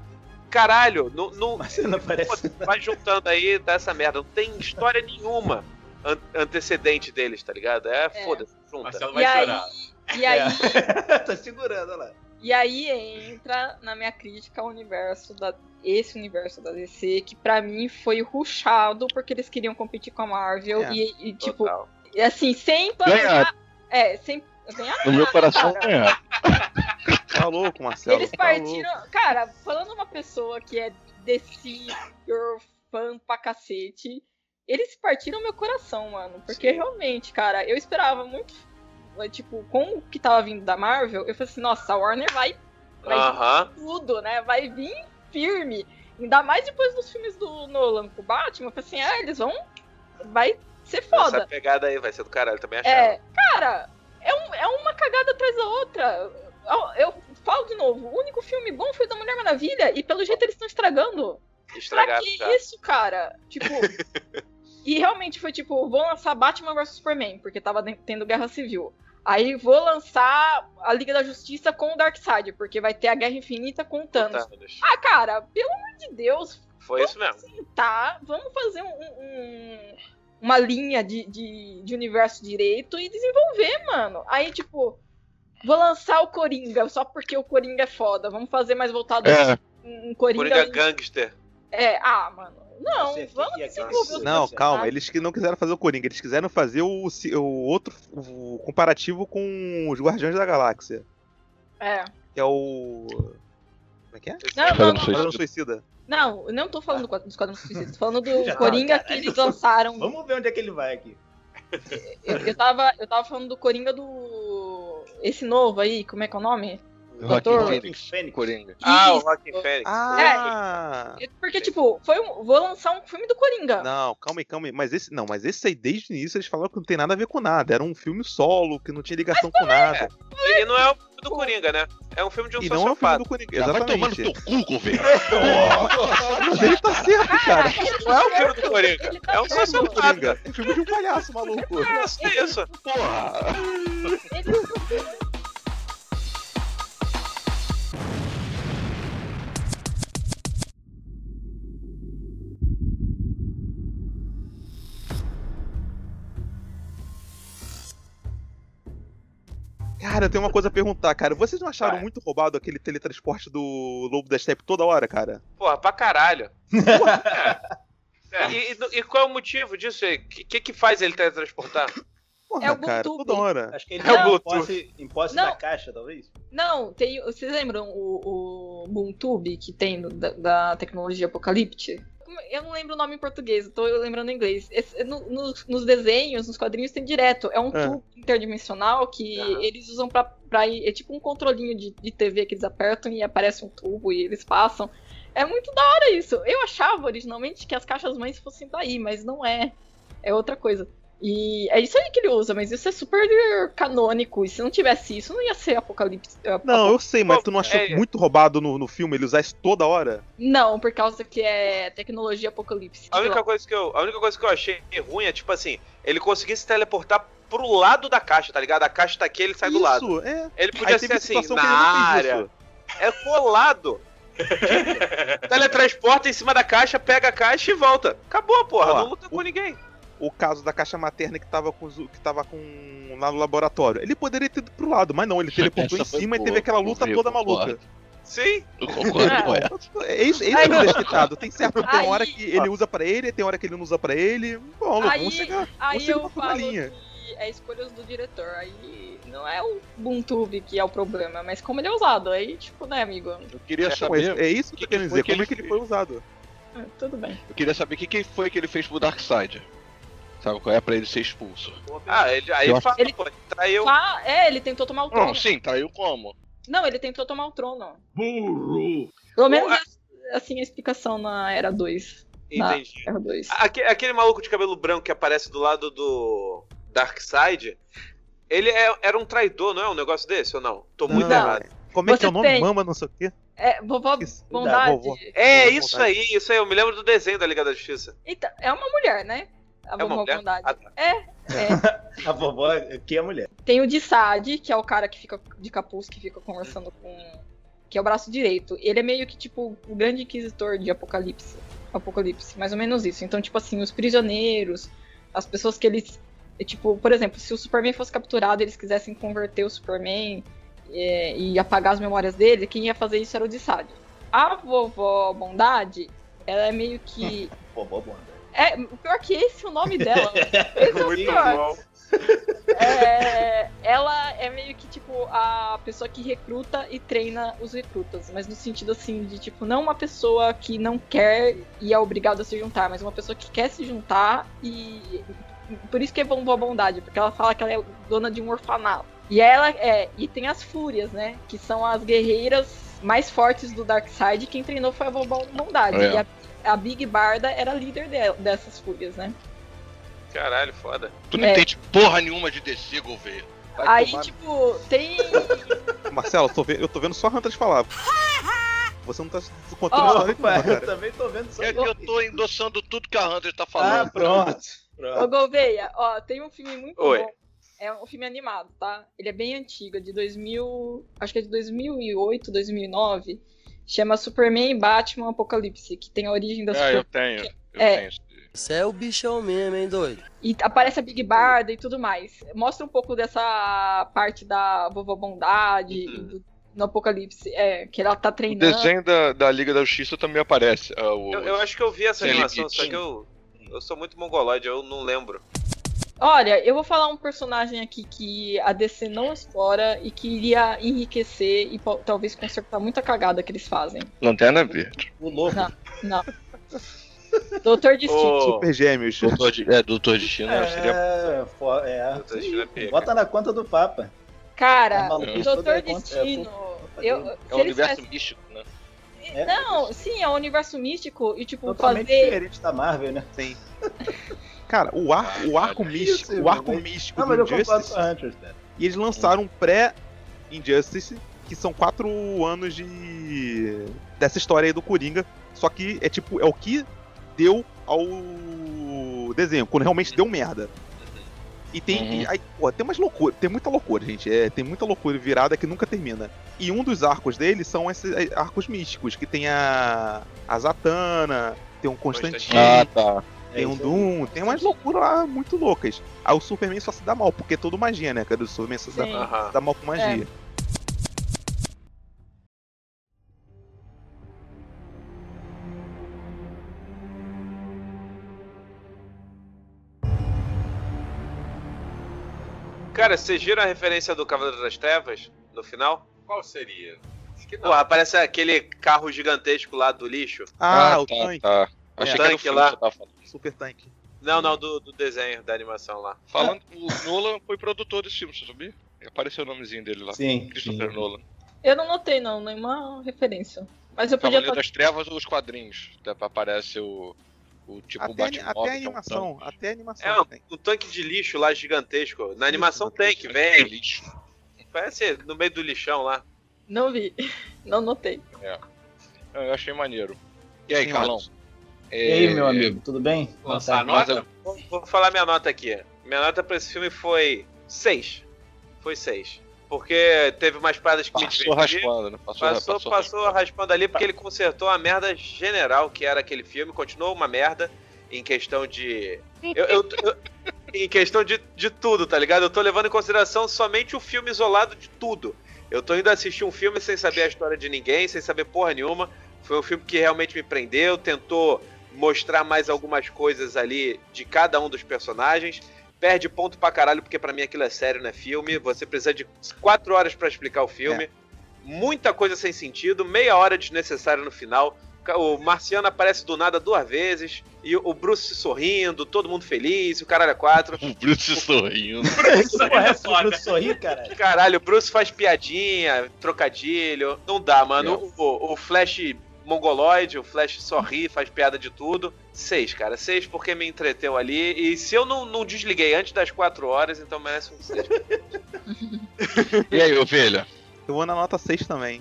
Speaker 5: Caralho, não, não,
Speaker 6: Mas você não parece.
Speaker 5: Pô, vai juntando aí, tá essa merda. Não tem história nenhuma an- antecedente deles, tá ligado? É, foda-se, junta.
Speaker 7: Marcelo
Speaker 3: E
Speaker 7: vai
Speaker 3: aí,
Speaker 7: chorar.
Speaker 3: e aí,
Speaker 6: tá segurando, olha lá.
Speaker 3: E aí entra na minha crítica ao universo da esse universo da DC que pra mim foi ruchado porque eles queriam competir com a Marvel
Speaker 2: É,
Speaker 3: e, e, tipo e assim sem planejar, é sem ganhar
Speaker 1: No meu
Speaker 3: nada,
Speaker 1: coração
Speaker 3: cara.
Speaker 1: é.
Speaker 2: Tá louco, Marcelo.
Speaker 3: Eles
Speaker 2: tá
Speaker 3: partiram, cara, falando uma pessoa que é DC girl fã pra cacete, eles partiram meu coração, mano, porque
Speaker 5: Sim.
Speaker 3: realmente, cara, eu esperava muito tipo, com o que tava vindo da Marvel, eu falei assim, nossa, a Warner vai vai
Speaker 5: Aham.
Speaker 3: tudo, né? Vai vir firme. Ainda mais depois dos filmes do Nolan com o Batman. Eu falei assim, ah, eles vão. Vai ser
Speaker 5: Essa
Speaker 3: foda.
Speaker 5: pegada aí vai ser do caralho, também achava.
Speaker 3: É, cara, é, um- é uma cagada atrás da outra. Eu, eu falo de novo, o único filme bom foi o da Mulher Maravilha e pelo jeito eles estão estragando. Pra
Speaker 5: Estragado
Speaker 3: que
Speaker 5: já.
Speaker 3: isso, cara? Tipo. e realmente foi tipo, vou lançar Batman vs Superman, porque tava tendo guerra civil. Aí vou lançar a Liga da Justiça com o Darkseid, porque vai ter a Guerra Infinita com o Thanos.
Speaker 5: Thanos.
Speaker 3: Ah, cara, pelo amor de Deus,
Speaker 5: Foi isso mesmo.
Speaker 3: tá? Vamos fazer um- um- uma linha de, de, de universo direito e desenvolver, mano. Aí, tipo, vou lançar o Coringa só porque o Coringa é foda. Vamos fazer mais voltado
Speaker 1: É,
Speaker 3: um, um Coringa.
Speaker 5: Coringa Gangster.
Speaker 3: É, ah, mano. Não, vamos desenvolver
Speaker 6: aqui.
Speaker 2: Não,
Speaker 3: personagens.
Speaker 2: calma, eles que não quiseram fazer o Coringa, eles quiseram fazer o, o outro o comparativo com os Guardiões da Galáxia,
Speaker 3: É.
Speaker 2: que é o como é que é?
Speaker 3: Não, não,
Speaker 1: Esquadrão
Speaker 3: não,
Speaker 2: Esquadrão
Speaker 3: não.
Speaker 2: Suicida.
Speaker 3: Não, eu não tô falando do quadro- dos quadrinhos suicidas, tô falando do
Speaker 6: Já tá,
Speaker 3: Coringa
Speaker 6: cara.
Speaker 3: que eles lançaram.
Speaker 6: Vamos ver onde é que ele vai aqui.
Speaker 3: Eu, eu, tava, eu tava falando do Coringa do. Esse novo aí, como é que é o nome?
Speaker 1: Joaquim
Speaker 3: Doutor-
Speaker 1: Phoenix,
Speaker 6: Fênix.
Speaker 1: Coringa.
Speaker 5: Ah, o. Rockin' Fênix.
Speaker 2: Ah!
Speaker 3: Porque, tipo, foi um, vou lançar um filme do Coringa.
Speaker 2: Não, calma aí, calma aí. Mas esse, não, mas esse aí desde o início eles falaram que não tem nada a ver com nada. Era um filme solo, que não tinha ligação com nada.
Speaker 5: E não é o filme do Coringa, né? É um filme de um
Speaker 2: E não é um filme do Coringa.
Speaker 1: Ah, vai
Speaker 2: Exatamente.
Speaker 1: teu cu, governo.
Speaker 2: Mas ele tá certo, cara.
Speaker 5: Não é o filme do Coringa.
Speaker 3: Tá
Speaker 5: É um
Speaker 3: certo.
Speaker 5: sociopata.
Speaker 2: Coringa. É filme de um palhaço maluco.
Speaker 5: É isso.
Speaker 1: Porra.
Speaker 3: Ele-
Speaker 2: Cara, eu tenho uma coisa a perguntar, cara. Vocês não acharam
Speaker 5: Vai.
Speaker 2: muito roubado aquele teletransporte do Lobo da Steppe toda hora, cara?
Speaker 5: Porra, pra caralho. É. E, e- e qual é o motivo disso? O que, que faz ele teletransportar?
Speaker 2: Porra,
Speaker 3: É o
Speaker 2: cara,
Speaker 3: Bluetooth.
Speaker 2: toda hora.
Speaker 6: Acho que ele
Speaker 5: É o
Speaker 6: tá em
Speaker 5: Bluetooth.
Speaker 6: posse, em posse
Speaker 3: Não.
Speaker 6: da caixa, talvez.
Speaker 3: Não, tem. Vocês lembram o, o Boontube que tem da, da tecnologia Apocalipse? Eu não lembro o nome em português, tô lembrando em inglês. Esse- no- nos, nos desenhos, nos quadrinhos, tem direto. É um
Speaker 2: É.
Speaker 3: tubo interdimensional que eles usam pra, pra ir. É tipo um controlinho de, de TV que eles apertam e aparece um tubo e eles passam. É muito da hora isso. Eu achava originalmente que as caixas mães fossem daí, mas não é. É outra coisa. E é isso aí que ele usa, mas isso é super canônico. E se não tivesse isso, não ia ser Apocalipse.
Speaker 2: Não, eu sei, mas tu não achou
Speaker 5: É.
Speaker 2: muito roubado no, no filme ele usar isso toda hora?
Speaker 3: Não, por causa que é tecnologia Apocalipse.
Speaker 5: A única, coisa que eu, a única coisa que eu achei ruim é, tipo assim, ele conseguir se teleportar pro lado da caixa, tá ligado? A caixa tá aqui, ele sai do lado.
Speaker 2: Isso, é.
Speaker 5: Ele podia
Speaker 2: Aí
Speaker 5: ser assim, na área.
Speaker 2: isso.
Speaker 5: É colado. Teletransporta em cima da caixa, pega a caixa e volta. Acabou, porra. Não luta com ninguém.
Speaker 2: O caso da caixa materna que tava com, que tava com lá no laboratório. Ele poderia ter ido pro lado, mas não, ele teleportou em cima e
Speaker 1: boa,
Speaker 2: teve aquela luta
Speaker 1: eu
Speaker 2: toda maluca.
Speaker 5: Sim.
Speaker 1: Eu concordo
Speaker 3: Ah.
Speaker 2: É isso, é isso eu deixei citado. Tem certo, tem
Speaker 3: Aí-
Speaker 2: hora que ele usa pra ele, tem hora que ele não usa pra ele. Bom, vamos
Speaker 3: Aí,
Speaker 2: chegar.
Speaker 3: aí
Speaker 2: seguir
Speaker 3: eu
Speaker 2: uma
Speaker 3: falo
Speaker 2: linha.
Speaker 3: que é escolhas do diretor. Aí não é o Boontube que é o problema, mas como ele é usado. Aí, tipo, né, amigo?
Speaker 1: Eu queria
Speaker 2: mas
Speaker 1: saber.
Speaker 2: é isso que,
Speaker 1: que
Speaker 2: eu quero
Speaker 1: que
Speaker 2: dizer.
Speaker 1: que
Speaker 2: Como é
Speaker 1: ele
Speaker 2: que ele foi usado?
Speaker 3: É, tudo bem.
Speaker 1: Eu queria saber o que, que foi que ele fez pro Darkseid. Sabe qual é pra ele ser expulso?
Speaker 5: Ah, ele, aí ele fala,
Speaker 3: Ele-
Speaker 5: pô, traiu.
Speaker 3: Ah, é, ele tentou tomar o trono.
Speaker 1: Não, sim, traiu como?
Speaker 3: Não, ele tentou tomar o trono.
Speaker 8: Burro.
Speaker 3: Pelo menos
Speaker 5: Ué.
Speaker 3: assim a explicação na Era 2. Na
Speaker 5: Entendi.
Speaker 3: Era 2.
Speaker 5: Aque- Aquele maluco de cabelo branco que aparece do lado do Darkseid, ele é- era um traidor, não é um negócio desse ou não? Tô muito
Speaker 2: Não.
Speaker 5: errado.
Speaker 2: Como é que
Speaker 3: Você
Speaker 2: é o nome?
Speaker 3: tem-
Speaker 2: Mama, não sei o quê?
Speaker 3: É, vovó
Speaker 2: Isso,
Speaker 3: Bondade.
Speaker 2: vovó.
Speaker 5: É,
Speaker 2: Vovó
Speaker 5: isso
Speaker 2: Bondade.
Speaker 5: aí, isso aí. Eu me lembro do desenho da Liga da Justiça.
Speaker 3: Então, é uma mulher, né? A
Speaker 5: É
Speaker 3: vovó? Bondade.
Speaker 5: Ah, tá.
Speaker 3: É, é.
Speaker 6: A vovó que é mulher.
Speaker 3: Tem o de Sade, que é o cara que fica de capuz, que fica conversando com. Que é o braço direito. Ele é meio que, tipo, o grande inquisitor de Apocalipse. Apocalipse, mais ou menos isso. Então, tipo assim, os prisioneiros, as pessoas que eles. é, Tipo, por exemplo, se o Superman fosse capturado e eles quisessem converter o Superman é, e apagar as memórias dele, quem ia fazer isso era o de Sade. A vovó Bondade, ela é meio que.
Speaker 6: Vovó Bonda.
Speaker 3: É, o pior que esse é o nome dela. Esse é o
Speaker 5: Muito
Speaker 3: pior.
Speaker 5: bom.
Speaker 3: É, ela é meio que, tipo, a pessoa que recruta e treina os recrutas. Mas no sentido, assim, de, tipo, não uma pessoa que não quer e é obrigada a se juntar, mas uma pessoa que quer se juntar e... Por isso que é vovó bondade, porque ela fala que ela é dona de um orfanato. E ela é... E tem as fúrias, né? Que são as guerreiras mais fortes do Darkseid. Quem treinou foi a vovó bondade.
Speaker 1: É.
Speaker 3: E a, a Big Barda era líder de- dessas fúrias, né?
Speaker 5: Caralho, foda.
Speaker 1: Tu não
Speaker 3: É.
Speaker 1: entende porra nenhuma de DC, Gouveia. Vai
Speaker 3: Aí,
Speaker 1: tomar-
Speaker 3: tipo, tem...
Speaker 2: Marcelo, eu tô, ve- eu tô vendo só Hunters falar. Você não tá se contando
Speaker 3: Ó,
Speaker 2: história
Speaker 6: Opa,
Speaker 2: nenhuma,
Speaker 6: eu também tô vendo só
Speaker 1: É que eu tô endossando tudo que a Hunter tá
Speaker 6: Ah,
Speaker 1: falando.
Speaker 6: pronto.
Speaker 3: Ô,
Speaker 6: pronto.
Speaker 3: Gouveia, ó, tem um filme muito
Speaker 5: Oi.
Speaker 3: bom. É um filme animado, tá? Ele é bem antigo, é de 2000. Acho que é de 2008, 2009. Chama Superman e Batman Apocalipse, que tem a origem da
Speaker 1: É,
Speaker 3: Super...
Speaker 1: eu tenho. Eu
Speaker 3: É.
Speaker 1: tenho.
Speaker 9: Você é o bichão mesmo, hein, doido?
Speaker 3: E aparece a Big Barda e tudo mais. Mostra um pouco dessa parte da vovó Bondade
Speaker 5: Uhum.
Speaker 3: do, no Apocalipse. É, que ela tá
Speaker 1: O
Speaker 3: treinando.
Speaker 1: desenho da, da Liga da Justiça também aparece. ah, o-
Speaker 5: Eu, eu acho que eu vi essa
Speaker 1: Sem
Speaker 5: animação,
Speaker 1: limite.
Speaker 5: só que eu, eu sou muito mongoloide, eu não lembro.
Speaker 3: Olha, eu vou falar um personagem aqui que a DC não explora e que iria enriquecer e talvez consertar muita cagada que eles fazem.
Speaker 1: Lanterna Verde.
Speaker 6: O louco.
Speaker 3: Não. Não. Doutor Destino.
Speaker 5: Ô,
Speaker 2: Super Gêmeos.
Speaker 1: Doutor de, é, Doutor Destino né? seria.
Speaker 6: É, é.
Speaker 5: Assistindo a pica.
Speaker 6: Bota na conta do Papa.
Speaker 3: Cara,
Speaker 6: É
Speaker 3: Doutor
Speaker 6: é é
Speaker 3: Destino. eu,
Speaker 1: É o
Speaker 3: eles
Speaker 1: universo místico, né?
Speaker 6: É.
Speaker 3: Não, sim, é um universo místico e, tipo,
Speaker 6: Totalmente
Speaker 3: fazer.
Speaker 6: diferente da Marvel, né?
Speaker 2: Sim. Cara, o arco, o arco místico,
Speaker 6: Isso,
Speaker 2: o arco
Speaker 6: mas-
Speaker 2: místico
Speaker 6: Não,
Speaker 2: do Injustice, e eles lançaram um pré-Injustice, que são quatro anos de dessa história aí do Coringa, só que é tipo, é o que deu ao desenho, quando realmente deu merda. E tem,
Speaker 1: Uhum.
Speaker 2: e aí, pô, tem umas loucuras, tem muita loucura, gente. É, tem muita loucura virada que nunca termina. E um dos arcos dele são esses é, arcos místicos, que tem a, a Zatanna, tem um Constantine,
Speaker 1: Ah, tá.
Speaker 2: Tem
Speaker 6: É
Speaker 2: um. Doom, tem umas loucuras lá muito loucas. Aí o Superman só se dá mal, porque é todo magia, né? Cadê o Superman só se dá, se dá mal com magia.
Speaker 5: Cara, vocês viram a referência do Cavaleiro das Trevas no final?
Speaker 7: Qual seria? Acho que não.
Speaker 5: Pô, aparece aquele carro gigantesco lá do lixo.
Speaker 2: Ah, o
Speaker 1: tá,
Speaker 2: tanque,
Speaker 1: tá. Achei que era o
Speaker 5: lá.
Speaker 1: que você tava falando.
Speaker 2: Super tanque.
Speaker 5: Não, não, do, do desenho, da animação lá.
Speaker 1: Falando, o Nolan foi produtor desse filme, você sabia? Apareceu o nomezinho dele lá.
Speaker 6: Sim.
Speaker 1: Christopher
Speaker 6: sim.
Speaker 1: Nolan.
Speaker 3: Eu não notei, não, nenhuma referência. Mas eu podia
Speaker 1: Cavaleiro
Speaker 3: estar.
Speaker 1: das Trevas ou os quadrinhos. Aparece o, O tipo
Speaker 2: Até,
Speaker 1: bate
Speaker 2: até a animação, até a animação
Speaker 5: É um,
Speaker 2: tem.
Speaker 5: um tanque de lixo lá gigantesco. Na animação tem, que vem.
Speaker 1: lixo.
Speaker 5: Parece no meio do lixão lá.
Speaker 3: Não vi. Não notei.
Speaker 1: Eu achei maneiro. E aí,
Speaker 2: Sim,
Speaker 1: Carlão?
Speaker 2: mas-
Speaker 6: E aí,
Speaker 1: É,
Speaker 6: meu amigo, tudo bem?
Speaker 7: Lançar a
Speaker 6: Boa tarde.
Speaker 7: nota?
Speaker 5: Vou, vou falar minha nota aqui. Minha nota pra esse filme foi 6. Foi 6. Porque teve umas paradas que me
Speaker 1: Passou
Speaker 5: divertiram.
Speaker 1: raspando, né? Passou,
Speaker 5: Passou,
Speaker 1: passou,
Speaker 5: passou raspando ali porque ele consertou a merda general que era aquele filme. Continuou uma merda em questão de. Eu, eu- eu- em questão de, de tudo, tá ligado? Eu tô levando em consideração somente o filme isolado de tudo. Eu tô indo assistir um filme sem saber a história de ninguém, sem saber porra nenhuma. Foi um filme que realmente me prendeu, tentou mostrar mais algumas coisas ali de cada um dos personagens. Perde ponto pra caralho, porque pra mim aquilo é sério, não é filme. Você precisa de quatro horas pra explicar o filme. Muita coisa sem sentido, meia hora desnecessária no final. O Marciano aparece do nada duas vezes, e o Bruce sorrindo, todo mundo feliz, o caralho é quatro.
Speaker 1: O Bruce sorrindo.
Speaker 6: Que porra é essa do Bruto sorrir, cara?
Speaker 5: Caralho, o Bruce faz piadinha, trocadilho. Não dá, mano. O, o Flash mongoloide, o Flash sorri, faz piada de tudo. Seis, cara. Seis porque me entreteu ali. E se eu não, não desliguei antes das quatro horas, então merece um seis.
Speaker 1: E aí, ovelha?
Speaker 2: Eu vou na nota 6 também.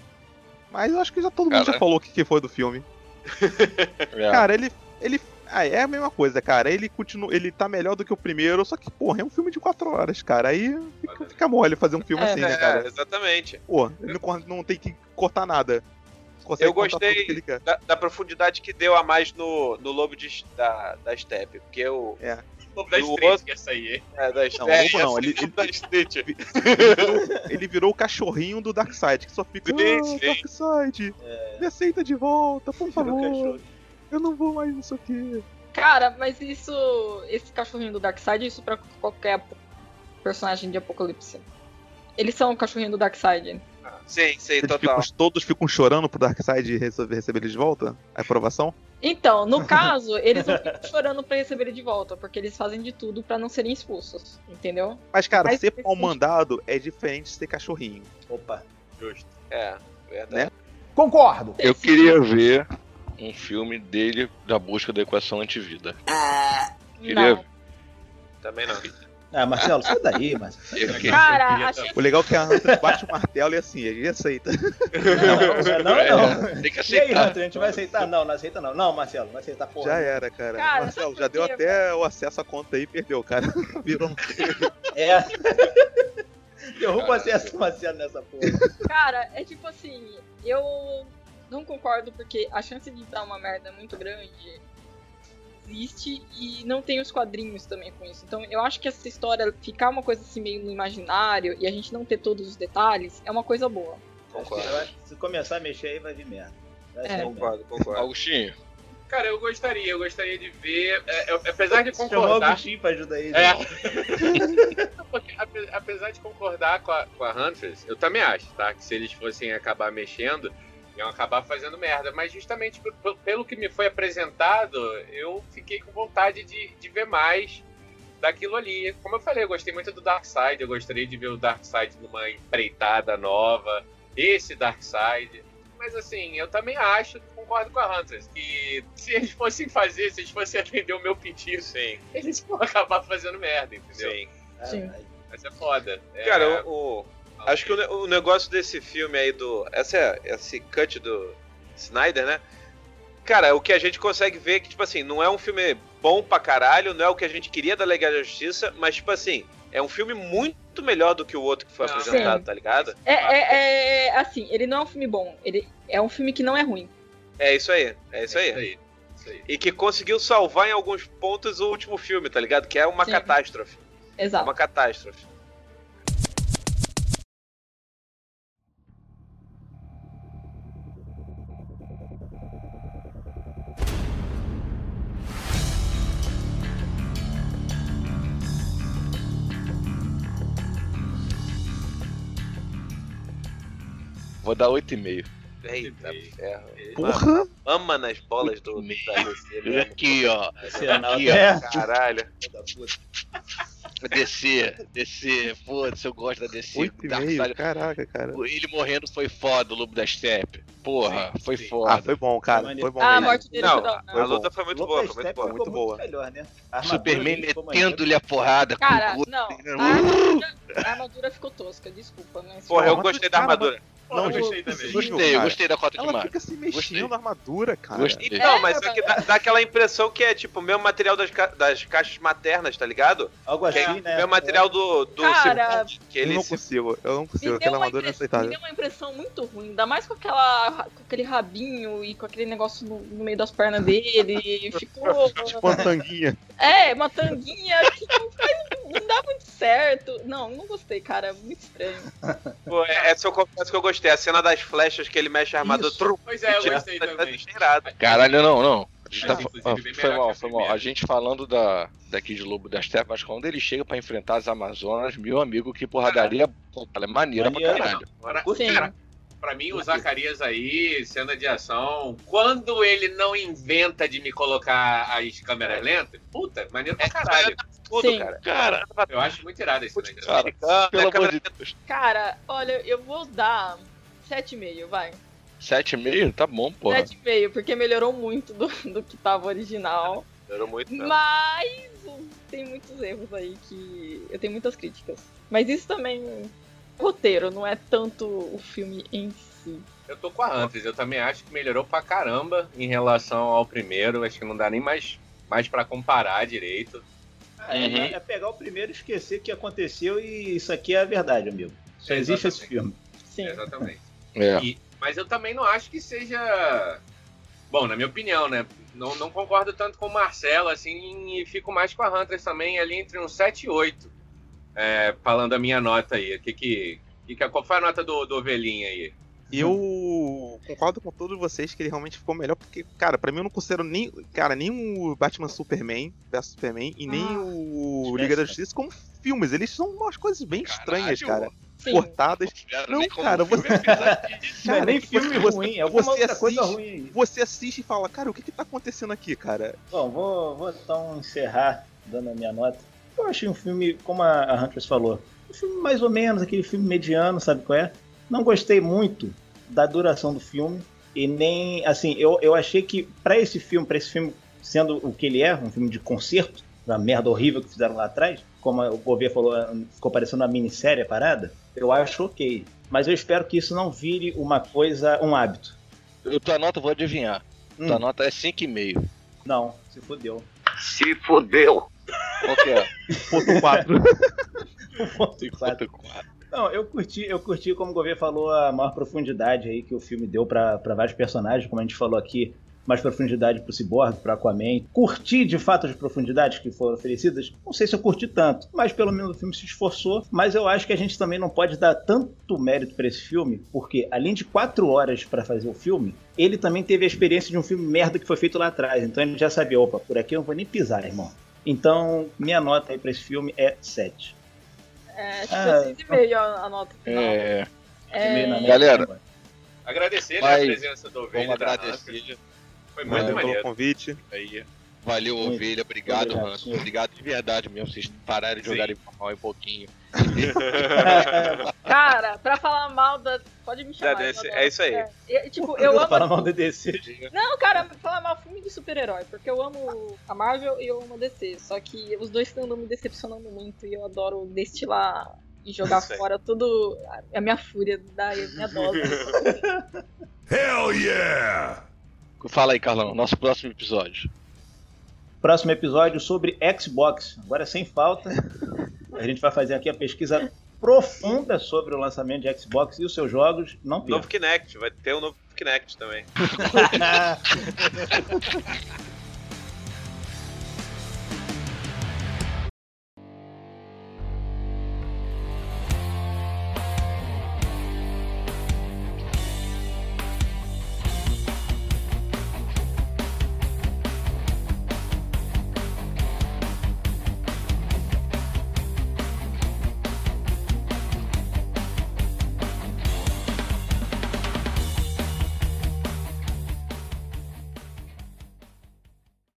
Speaker 2: Mas eu acho que já todo mundo já
Speaker 1: Cara.
Speaker 2: falou o que, que foi do filme.
Speaker 1: É.
Speaker 2: Cara, ele. ele ah, é a mesma coisa, cara. Ele continua. Ele tá melhor do que o primeiro, só que, porra, é um filme de 4 horas, cara. Aí fica, fica mole fazer um filme
Speaker 3: É,
Speaker 2: assim, né,
Speaker 5: É,
Speaker 2: cara?
Speaker 5: exatamente.
Speaker 2: Pô, ele não, não tem que cortar nada. Consegue
Speaker 5: Eu gostei
Speaker 2: tudo que ele quer.
Speaker 5: Da, da profundidade que deu a mais no, no Lobo de, da, da Steppe. Porque o.
Speaker 7: Lobo da
Speaker 5: No
Speaker 7: Street,
Speaker 5: outro-
Speaker 7: que essa aí, hein?
Speaker 5: É, da Steppe.
Speaker 2: Não, Lobo não, ele-
Speaker 5: Lobo da Street.
Speaker 2: Ele virou o cachorrinho do Darkseid, que só fica.
Speaker 5: Sim, sim.
Speaker 2: Darkseid, me aceita de volta, por favor.
Speaker 6: cachorro.
Speaker 2: Eu não vou mais nisso aqui.
Speaker 3: Cara, mas isso. Esse cachorrinho do Darkseid, isso pra qualquer personagem de Apocalipse. Eles são o cachorrinho do Darkseid.
Speaker 5: Sim, sim,
Speaker 2: Eles
Speaker 5: total.
Speaker 2: ficam- todos ficam chorando pro Darkseid receber, receber ele de volta? A aprovação?
Speaker 3: Então, no caso, eles não ficam chorando pra receber ele de volta, porque eles fazem de tudo pra não serem expulsos, entendeu?
Speaker 2: Mas, cara,
Speaker 3: Mas
Speaker 2: ser pau mandado é diferente de ser cachorrinho.
Speaker 6: Opa.
Speaker 7: Justo.
Speaker 5: É, verdade.
Speaker 10: Concordo.
Speaker 1: Eu queria ver um filme dele da busca da equação antivida. Queria
Speaker 3: Não.
Speaker 5: Também não.
Speaker 6: Ah, Marcelo, sai daí, Marcelo.
Speaker 1: Eu queria-
Speaker 3: Cara,
Speaker 2: O legal é que a Hunter bate o martelo e assim, ele aceita.
Speaker 6: Não, não,
Speaker 1: É,
Speaker 6: não.
Speaker 1: Tem que
Speaker 6: E aí,
Speaker 1: aceitar.
Speaker 6: Hunter, a gente vai aceitar? Não, não aceita não. Não, Marcelo, não vai aceitar porra.
Speaker 2: Já era, cara.
Speaker 3: Cara,
Speaker 2: Marcelo, já deu até o acesso à conta aí e perdeu, cara. Virou um
Speaker 6: É. Derruba o acesso do Marcelo nessa porra.
Speaker 3: Cara, é tipo assim, eu não concordo porque a chance de dar uma merda muito grande existe e não tem os quadrinhos também com isso. Então eu acho que essa história ficar uma coisa assim meio no imaginário e a gente não ter todos os detalhes é uma coisa boa.
Speaker 5: Concordo.
Speaker 6: Se começar a mexer aí, vai vir merda. Vai
Speaker 3: É.
Speaker 5: Concordo, concordo.
Speaker 1: Augustinho,
Speaker 7: Cara, eu gostaria, eu gostaria de ver. é, eu- apesar de
Speaker 6: Chamou o
Speaker 7: concordar.
Speaker 6: Pra ajudar ele.
Speaker 7: É. Porque, ape- apesar de concordar com a, com a Huntress, eu também acho, tá? Que se eles fossem acabar mexendo, iam acabar fazendo merda. Mas justamente pe- pe- pelo que me foi apresentado, eu fiquei com vontade de, de ver mais daquilo ali. Como eu falei, eu gostei muito do Darkseid, eu gostaria de ver o Darkseid numa empreitada nova, esse Darkseid. Mas assim, eu também acho, concordo com a Huntress, que se eles fossem fazer, se eles fossem atender o meu pedido,
Speaker 5: Sim,
Speaker 7: eles vão acabar fazendo merda, entendeu?
Speaker 5: sim.
Speaker 3: Sim.
Speaker 7: Mas é foda. É,
Speaker 5: Cara, o, o- acho que o, o negócio desse filme aí do. Essa, é- esse cut do Snyder, né? Cara, o que a gente consegue ver é que, tipo assim, não é um filme bom pra caralho, não é o que a gente queria da Liga da Justiça, mas, tipo assim, é um filme muito melhor do que o outro que foi
Speaker 7: Sim.
Speaker 5: apresentado, tá ligado?
Speaker 3: É, é, é, assim, ele não é um filme bom, ele é um filme que não é ruim.
Speaker 5: É isso aí, é isso aí.
Speaker 7: Isso aí. Isso aí.
Speaker 5: E que conseguiu salvar em alguns pontos o último filme, tá ligado? Que é uma
Speaker 3: Sim.
Speaker 5: catástrofe. É
Speaker 3: Exato.
Speaker 5: uma catástrofe.
Speaker 1: Vou dar 8,5.
Speaker 5: Eita, ferro.
Speaker 2: Porra!
Speaker 5: Ama nas bolas do, da DC mesmo.
Speaker 1: Aqui, ó.
Speaker 6: Sinal
Speaker 1: Aqui, ó.
Speaker 6: é.
Speaker 5: Caralho.
Speaker 1: DC, DC, foda-se, eu gosto da DC.
Speaker 2: 8,5,
Speaker 1: Darkseid-
Speaker 2: caraca, cara.
Speaker 1: Ele morrendo foi foda, o Lobo da Steppe. Porra, foi
Speaker 7: sim.
Speaker 1: foda.
Speaker 2: Ah, foi bom, cara. Foi bom
Speaker 3: Ah, a
Speaker 2: mesmo.
Speaker 3: morte dele
Speaker 5: Não,
Speaker 3: hora.
Speaker 5: a luta foi muito
Speaker 6: Lobo
Speaker 5: boa, foi muito boa.
Speaker 2: muito boa.
Speaker 6: melhor, né? A
Speaker 1: Superman metendo-lhe a porrada
Speaker 3: Cara,
Speaker 1: com o
Speaker 3: não. A armadura, a armadura ficou tosca, desculpa, né?
Speaker 5: Porra, eu gostei da
Speaker 2: cara,
Speaker 5: armadura.
Speaker 7: Não, eu
Speaker 2: Não,
Speaker 7: gostei também.
Speaker 1: Gostei, eu gostei da cota de
Speaker 2: Ela fica se mexendo
Speaker 1: Gostei.
Speaker 2: na armadura, cara.
Speaker 1: Gostei.
Speaker 5: Então,
Speaker 3: É,
Speaker 5: mas é
Speaker 3: mas-
Speaker 5: que dá, dá aquela impressão que é tipo o mesmo material das, ca- das caixas maternas, tá ligado?
Speaker 6: Algo assim,
Speaker 5: é
Speaker 6: né?
Speaker 5: o mesmo material do, do
Speaker 3: Cara,
Speaker 5: que
Speaker 2: Eu
Speaker 5: ele
Speaker 2: não
Speaker 5: se
Speaker 2: consigo, eu não consigo.
Speaker 3: deu,
Speaker 2: Aquela
Speaker 3: uma
Speaker 2: armadura é
Speaker 3: impress- me
Speaker 2: inaceitável.
Speaker 3: deu uma impressão muito ruim, ainda mais com, aquela, com aquele rabinho e com aquele negócio no, no meio das pernas dele. Ficou.
Speaker 2: Tipo uma tanguinha.
Speaker 3: É, uma tanguinha que não, faz- não dá muito certo. Não, não gostei, cara. Muito estranho.
Speaker 5: Pô, é- essa eu confesso que eu gostei. A cena das flechas que ele mexe a armadura.
Speaker 6: Isso.
Speaker 5: trum,
Speaker 7: Pois é, eu gostei
Speaker 5: tá- tá
Speaker 7: também.
Speaker 5: cheirado.
Speaker 1: Caralho, não, não. A gente
Speaker 7: É,
Speaker 1: tá-
Speaker 7: inclusive,
Speaker 1: ah, foi mal, foi mal. A gente falando da, daqui de Lobo da Steppe, mas quando ele chega pra enfrentar as Amazonas, meu amigo, que porradaria. Ela é maneira pra
Speaker 6: Maneiro.
Speaker 1: caralho.
Speaker 7: Pra,
Speaker 3: Sim.
Speaker 7: cara, pra mim, o Zacarias aí, cena de ação, quando ele não inventa de me colocar as câmeras lentas, puta, maneiro pra caralho.
Speaker 5: Tudo,
Speaker 3: Sim.
Speaker 5: cara.
Speaker 1: Cara,
Speaker 7: Eu acho muito irado esse ação.
Speaker 1: cara,
Speaker 5: Americano,
Speaker 1: pelo
Speaker 5: né,
Speaker 1: amor de Deus.
Speaker 3: Cara, olha, eu vou dar 7,5, vai.
Speaker 1: 7,5? Tá bom, porra.
Speaker 3: 7,5, porque melhorou muito do, do que tava original.
Speaker 5: Melhorou muito mesmo.
Speaker 3: Mas tem muitos erros aí que eu tenho muitas críticas. Mas isso também é roteiro, não é tanto o filme em si.
Speaker 7: Eu tô com a Huntress, eu também acho que melhorou pra caramba em relação ao primeiro. Acho que não dá nem mais, mais pra comparar direito.
Speaker 6: É,
Speaker 1: Uhum.
Speaker 6: é pegar o primeiro e esquecer o que aconteceu e isso aqui é a verdade, amigo. Só existe esse filme.
Speaker 3: Sim.
Speaker 7: Exatamente.
Speaker 1: É.
Speaker 7: E- mas eu também não acho que seja. Bom, na minha opinião, né? Não, não concordo tanto com o Marcelo, assim, e fico mais com a Huntress também, ali entre um 7 e 8. É, falando a minha nota aí. O que que, que que- qual foi a nota do, do Ovelhinha aí?
Speaker 2: Eu concordo com todos vocês que ele realmente ficou melhor, porque, cara, pra mim eu não considero nem, cara, nem o Batman Superman vs Superman e nem
Speaker 3: Ah,
Speaker 2: o Liga da
Speaker 6: né?
Speaker 2: Justiça como filmes. Eles são umas coisas bem estranhas,
Speaker 1: Caralho.
Speaker 2: cara.
Speaker 3: Sim.
Speaker 2: Cortadas. Não, cara, você,
Speaker 6: Não é nem
Speaker 2: você-
Speaker 6: filme
Speaker 2: você-
Speaker 6: ruim, é alguma
Speaker 2: você
Speaker 6: outra coisa
Speaker 2: assiste-
Speaker 6: ruim aí.
Speaker 2: você assiste e fala, cara, o que que tá acontecendo aqui, cara?
Speaker 6: Bom, vou, vou então encerrar dando a minha nota. Eu achei um filme, como a Huntress falou, um filme mais ou menos, aquele filme mediano, sabe qual é? Não gostei muito da duração do filme. E nem, assim, eu, eu achei que pra esse filme, pra esse filme sendo o que ele é, um filme de concerto, uma merda horrível que fizeram lá atrás, como o Gouveia falou, ficou parecendo uma minissérie a parada, eu acho ok. Mas eu espero que isso não vire uma coisa, um hábito.
Speaker 1: Eu, tua nota, eu vou adivinhar.
Speaker 6: Hum.
Speaker 1: Tua nota é 5,5.
Speaker 6: Não, se fudeu.
Speaker 4: Se fodeu.
Speaker 1: Qual que é?
Speaker 2: Ponto 4.
Speaker 6: Ponto quatro.
Speaker 1: 5,4.
Speaker 6: Não, eu curti, eu curti, como o Gouveia falou, a maior profundidade aí que o filme deu pra pra vários personagens, como a gente falou aqui, mais profundidade pro Cyborg, pro Aquaman. Curti de fato as profundidades que foram oferecidas? Não sei se eu curti tanto, mas pelo menos o filme se esforçou. Mas eu acho que a gente também não pode dar tanto mérito pra esse filme, porque além de quatro horas pra fazer o filme, ele também teve a experiência de um filme merda que foi feito lá atrás. Então ele já sabia, opa, por aqui eu não vou nem pisar, irmão. Então, minha nota aí pra esse filme é 7.
Speaker 3: É, acho que
Speaker 6: Ah,
Speaker 3: foi 6,5 a, a nota final.
Speaker 1: É,
Speaker 3: É,
Speaker 1: Galera,
Speaker 7: Agradecer né,
Speaker 1: Vai,
Speaker 7: a presença do Ovelha.
Speaker 1: vamos agradecer.
Speaker 7: Foi muito
Speaker 1: É,
Speaker 2: Valeu pelo
Speaker 7: maneiro.
Speaker 2: convite.
Speaker 1: aí. Valeu,
Speaker 6: Muito.
Speaker 1: ovelha. Obrigado,
Speaker 6: Obrigado,
Speaker 1: Hans. Obrigado de verdade mesmo. Vocês pararem de
Speaker 7: Sim.
Speaker 1: jogarem mal um pouquinho.
Speaker 3: Cara, pra falar mal da. Pode me chamar.
Speaker 5: Da
Speaker 3: eu
Speaker 5: é isso aí.
Speaker 3: É, e, tipo, eu amo.
Speaker 6: Fala mal do DC.
Speaker 3: Não, cara, falar mal filme de super-herói, porque eu amo a Marvel e eu amo a DC. Só que os dois andam me decepcionando muito e eu adoro destilar e jogar
Speaker 5: Isso aí.
Speaker 3: fora tudo a minha fúria da minha dose.
Speaker 4: Hell yeah!
Speaker 1: Fala aí, Carlão. Nosso próximo episódio.
Speaker 6: Próximo episódio sobre Xbox. Agora sem falta. A gente vai fazer aqui a pesquisa profunda sobre o lançamento de Xbox e os seus jogos. Não perca.
Speaker 5: Novo Kinect, vai ter um novo Kinect também.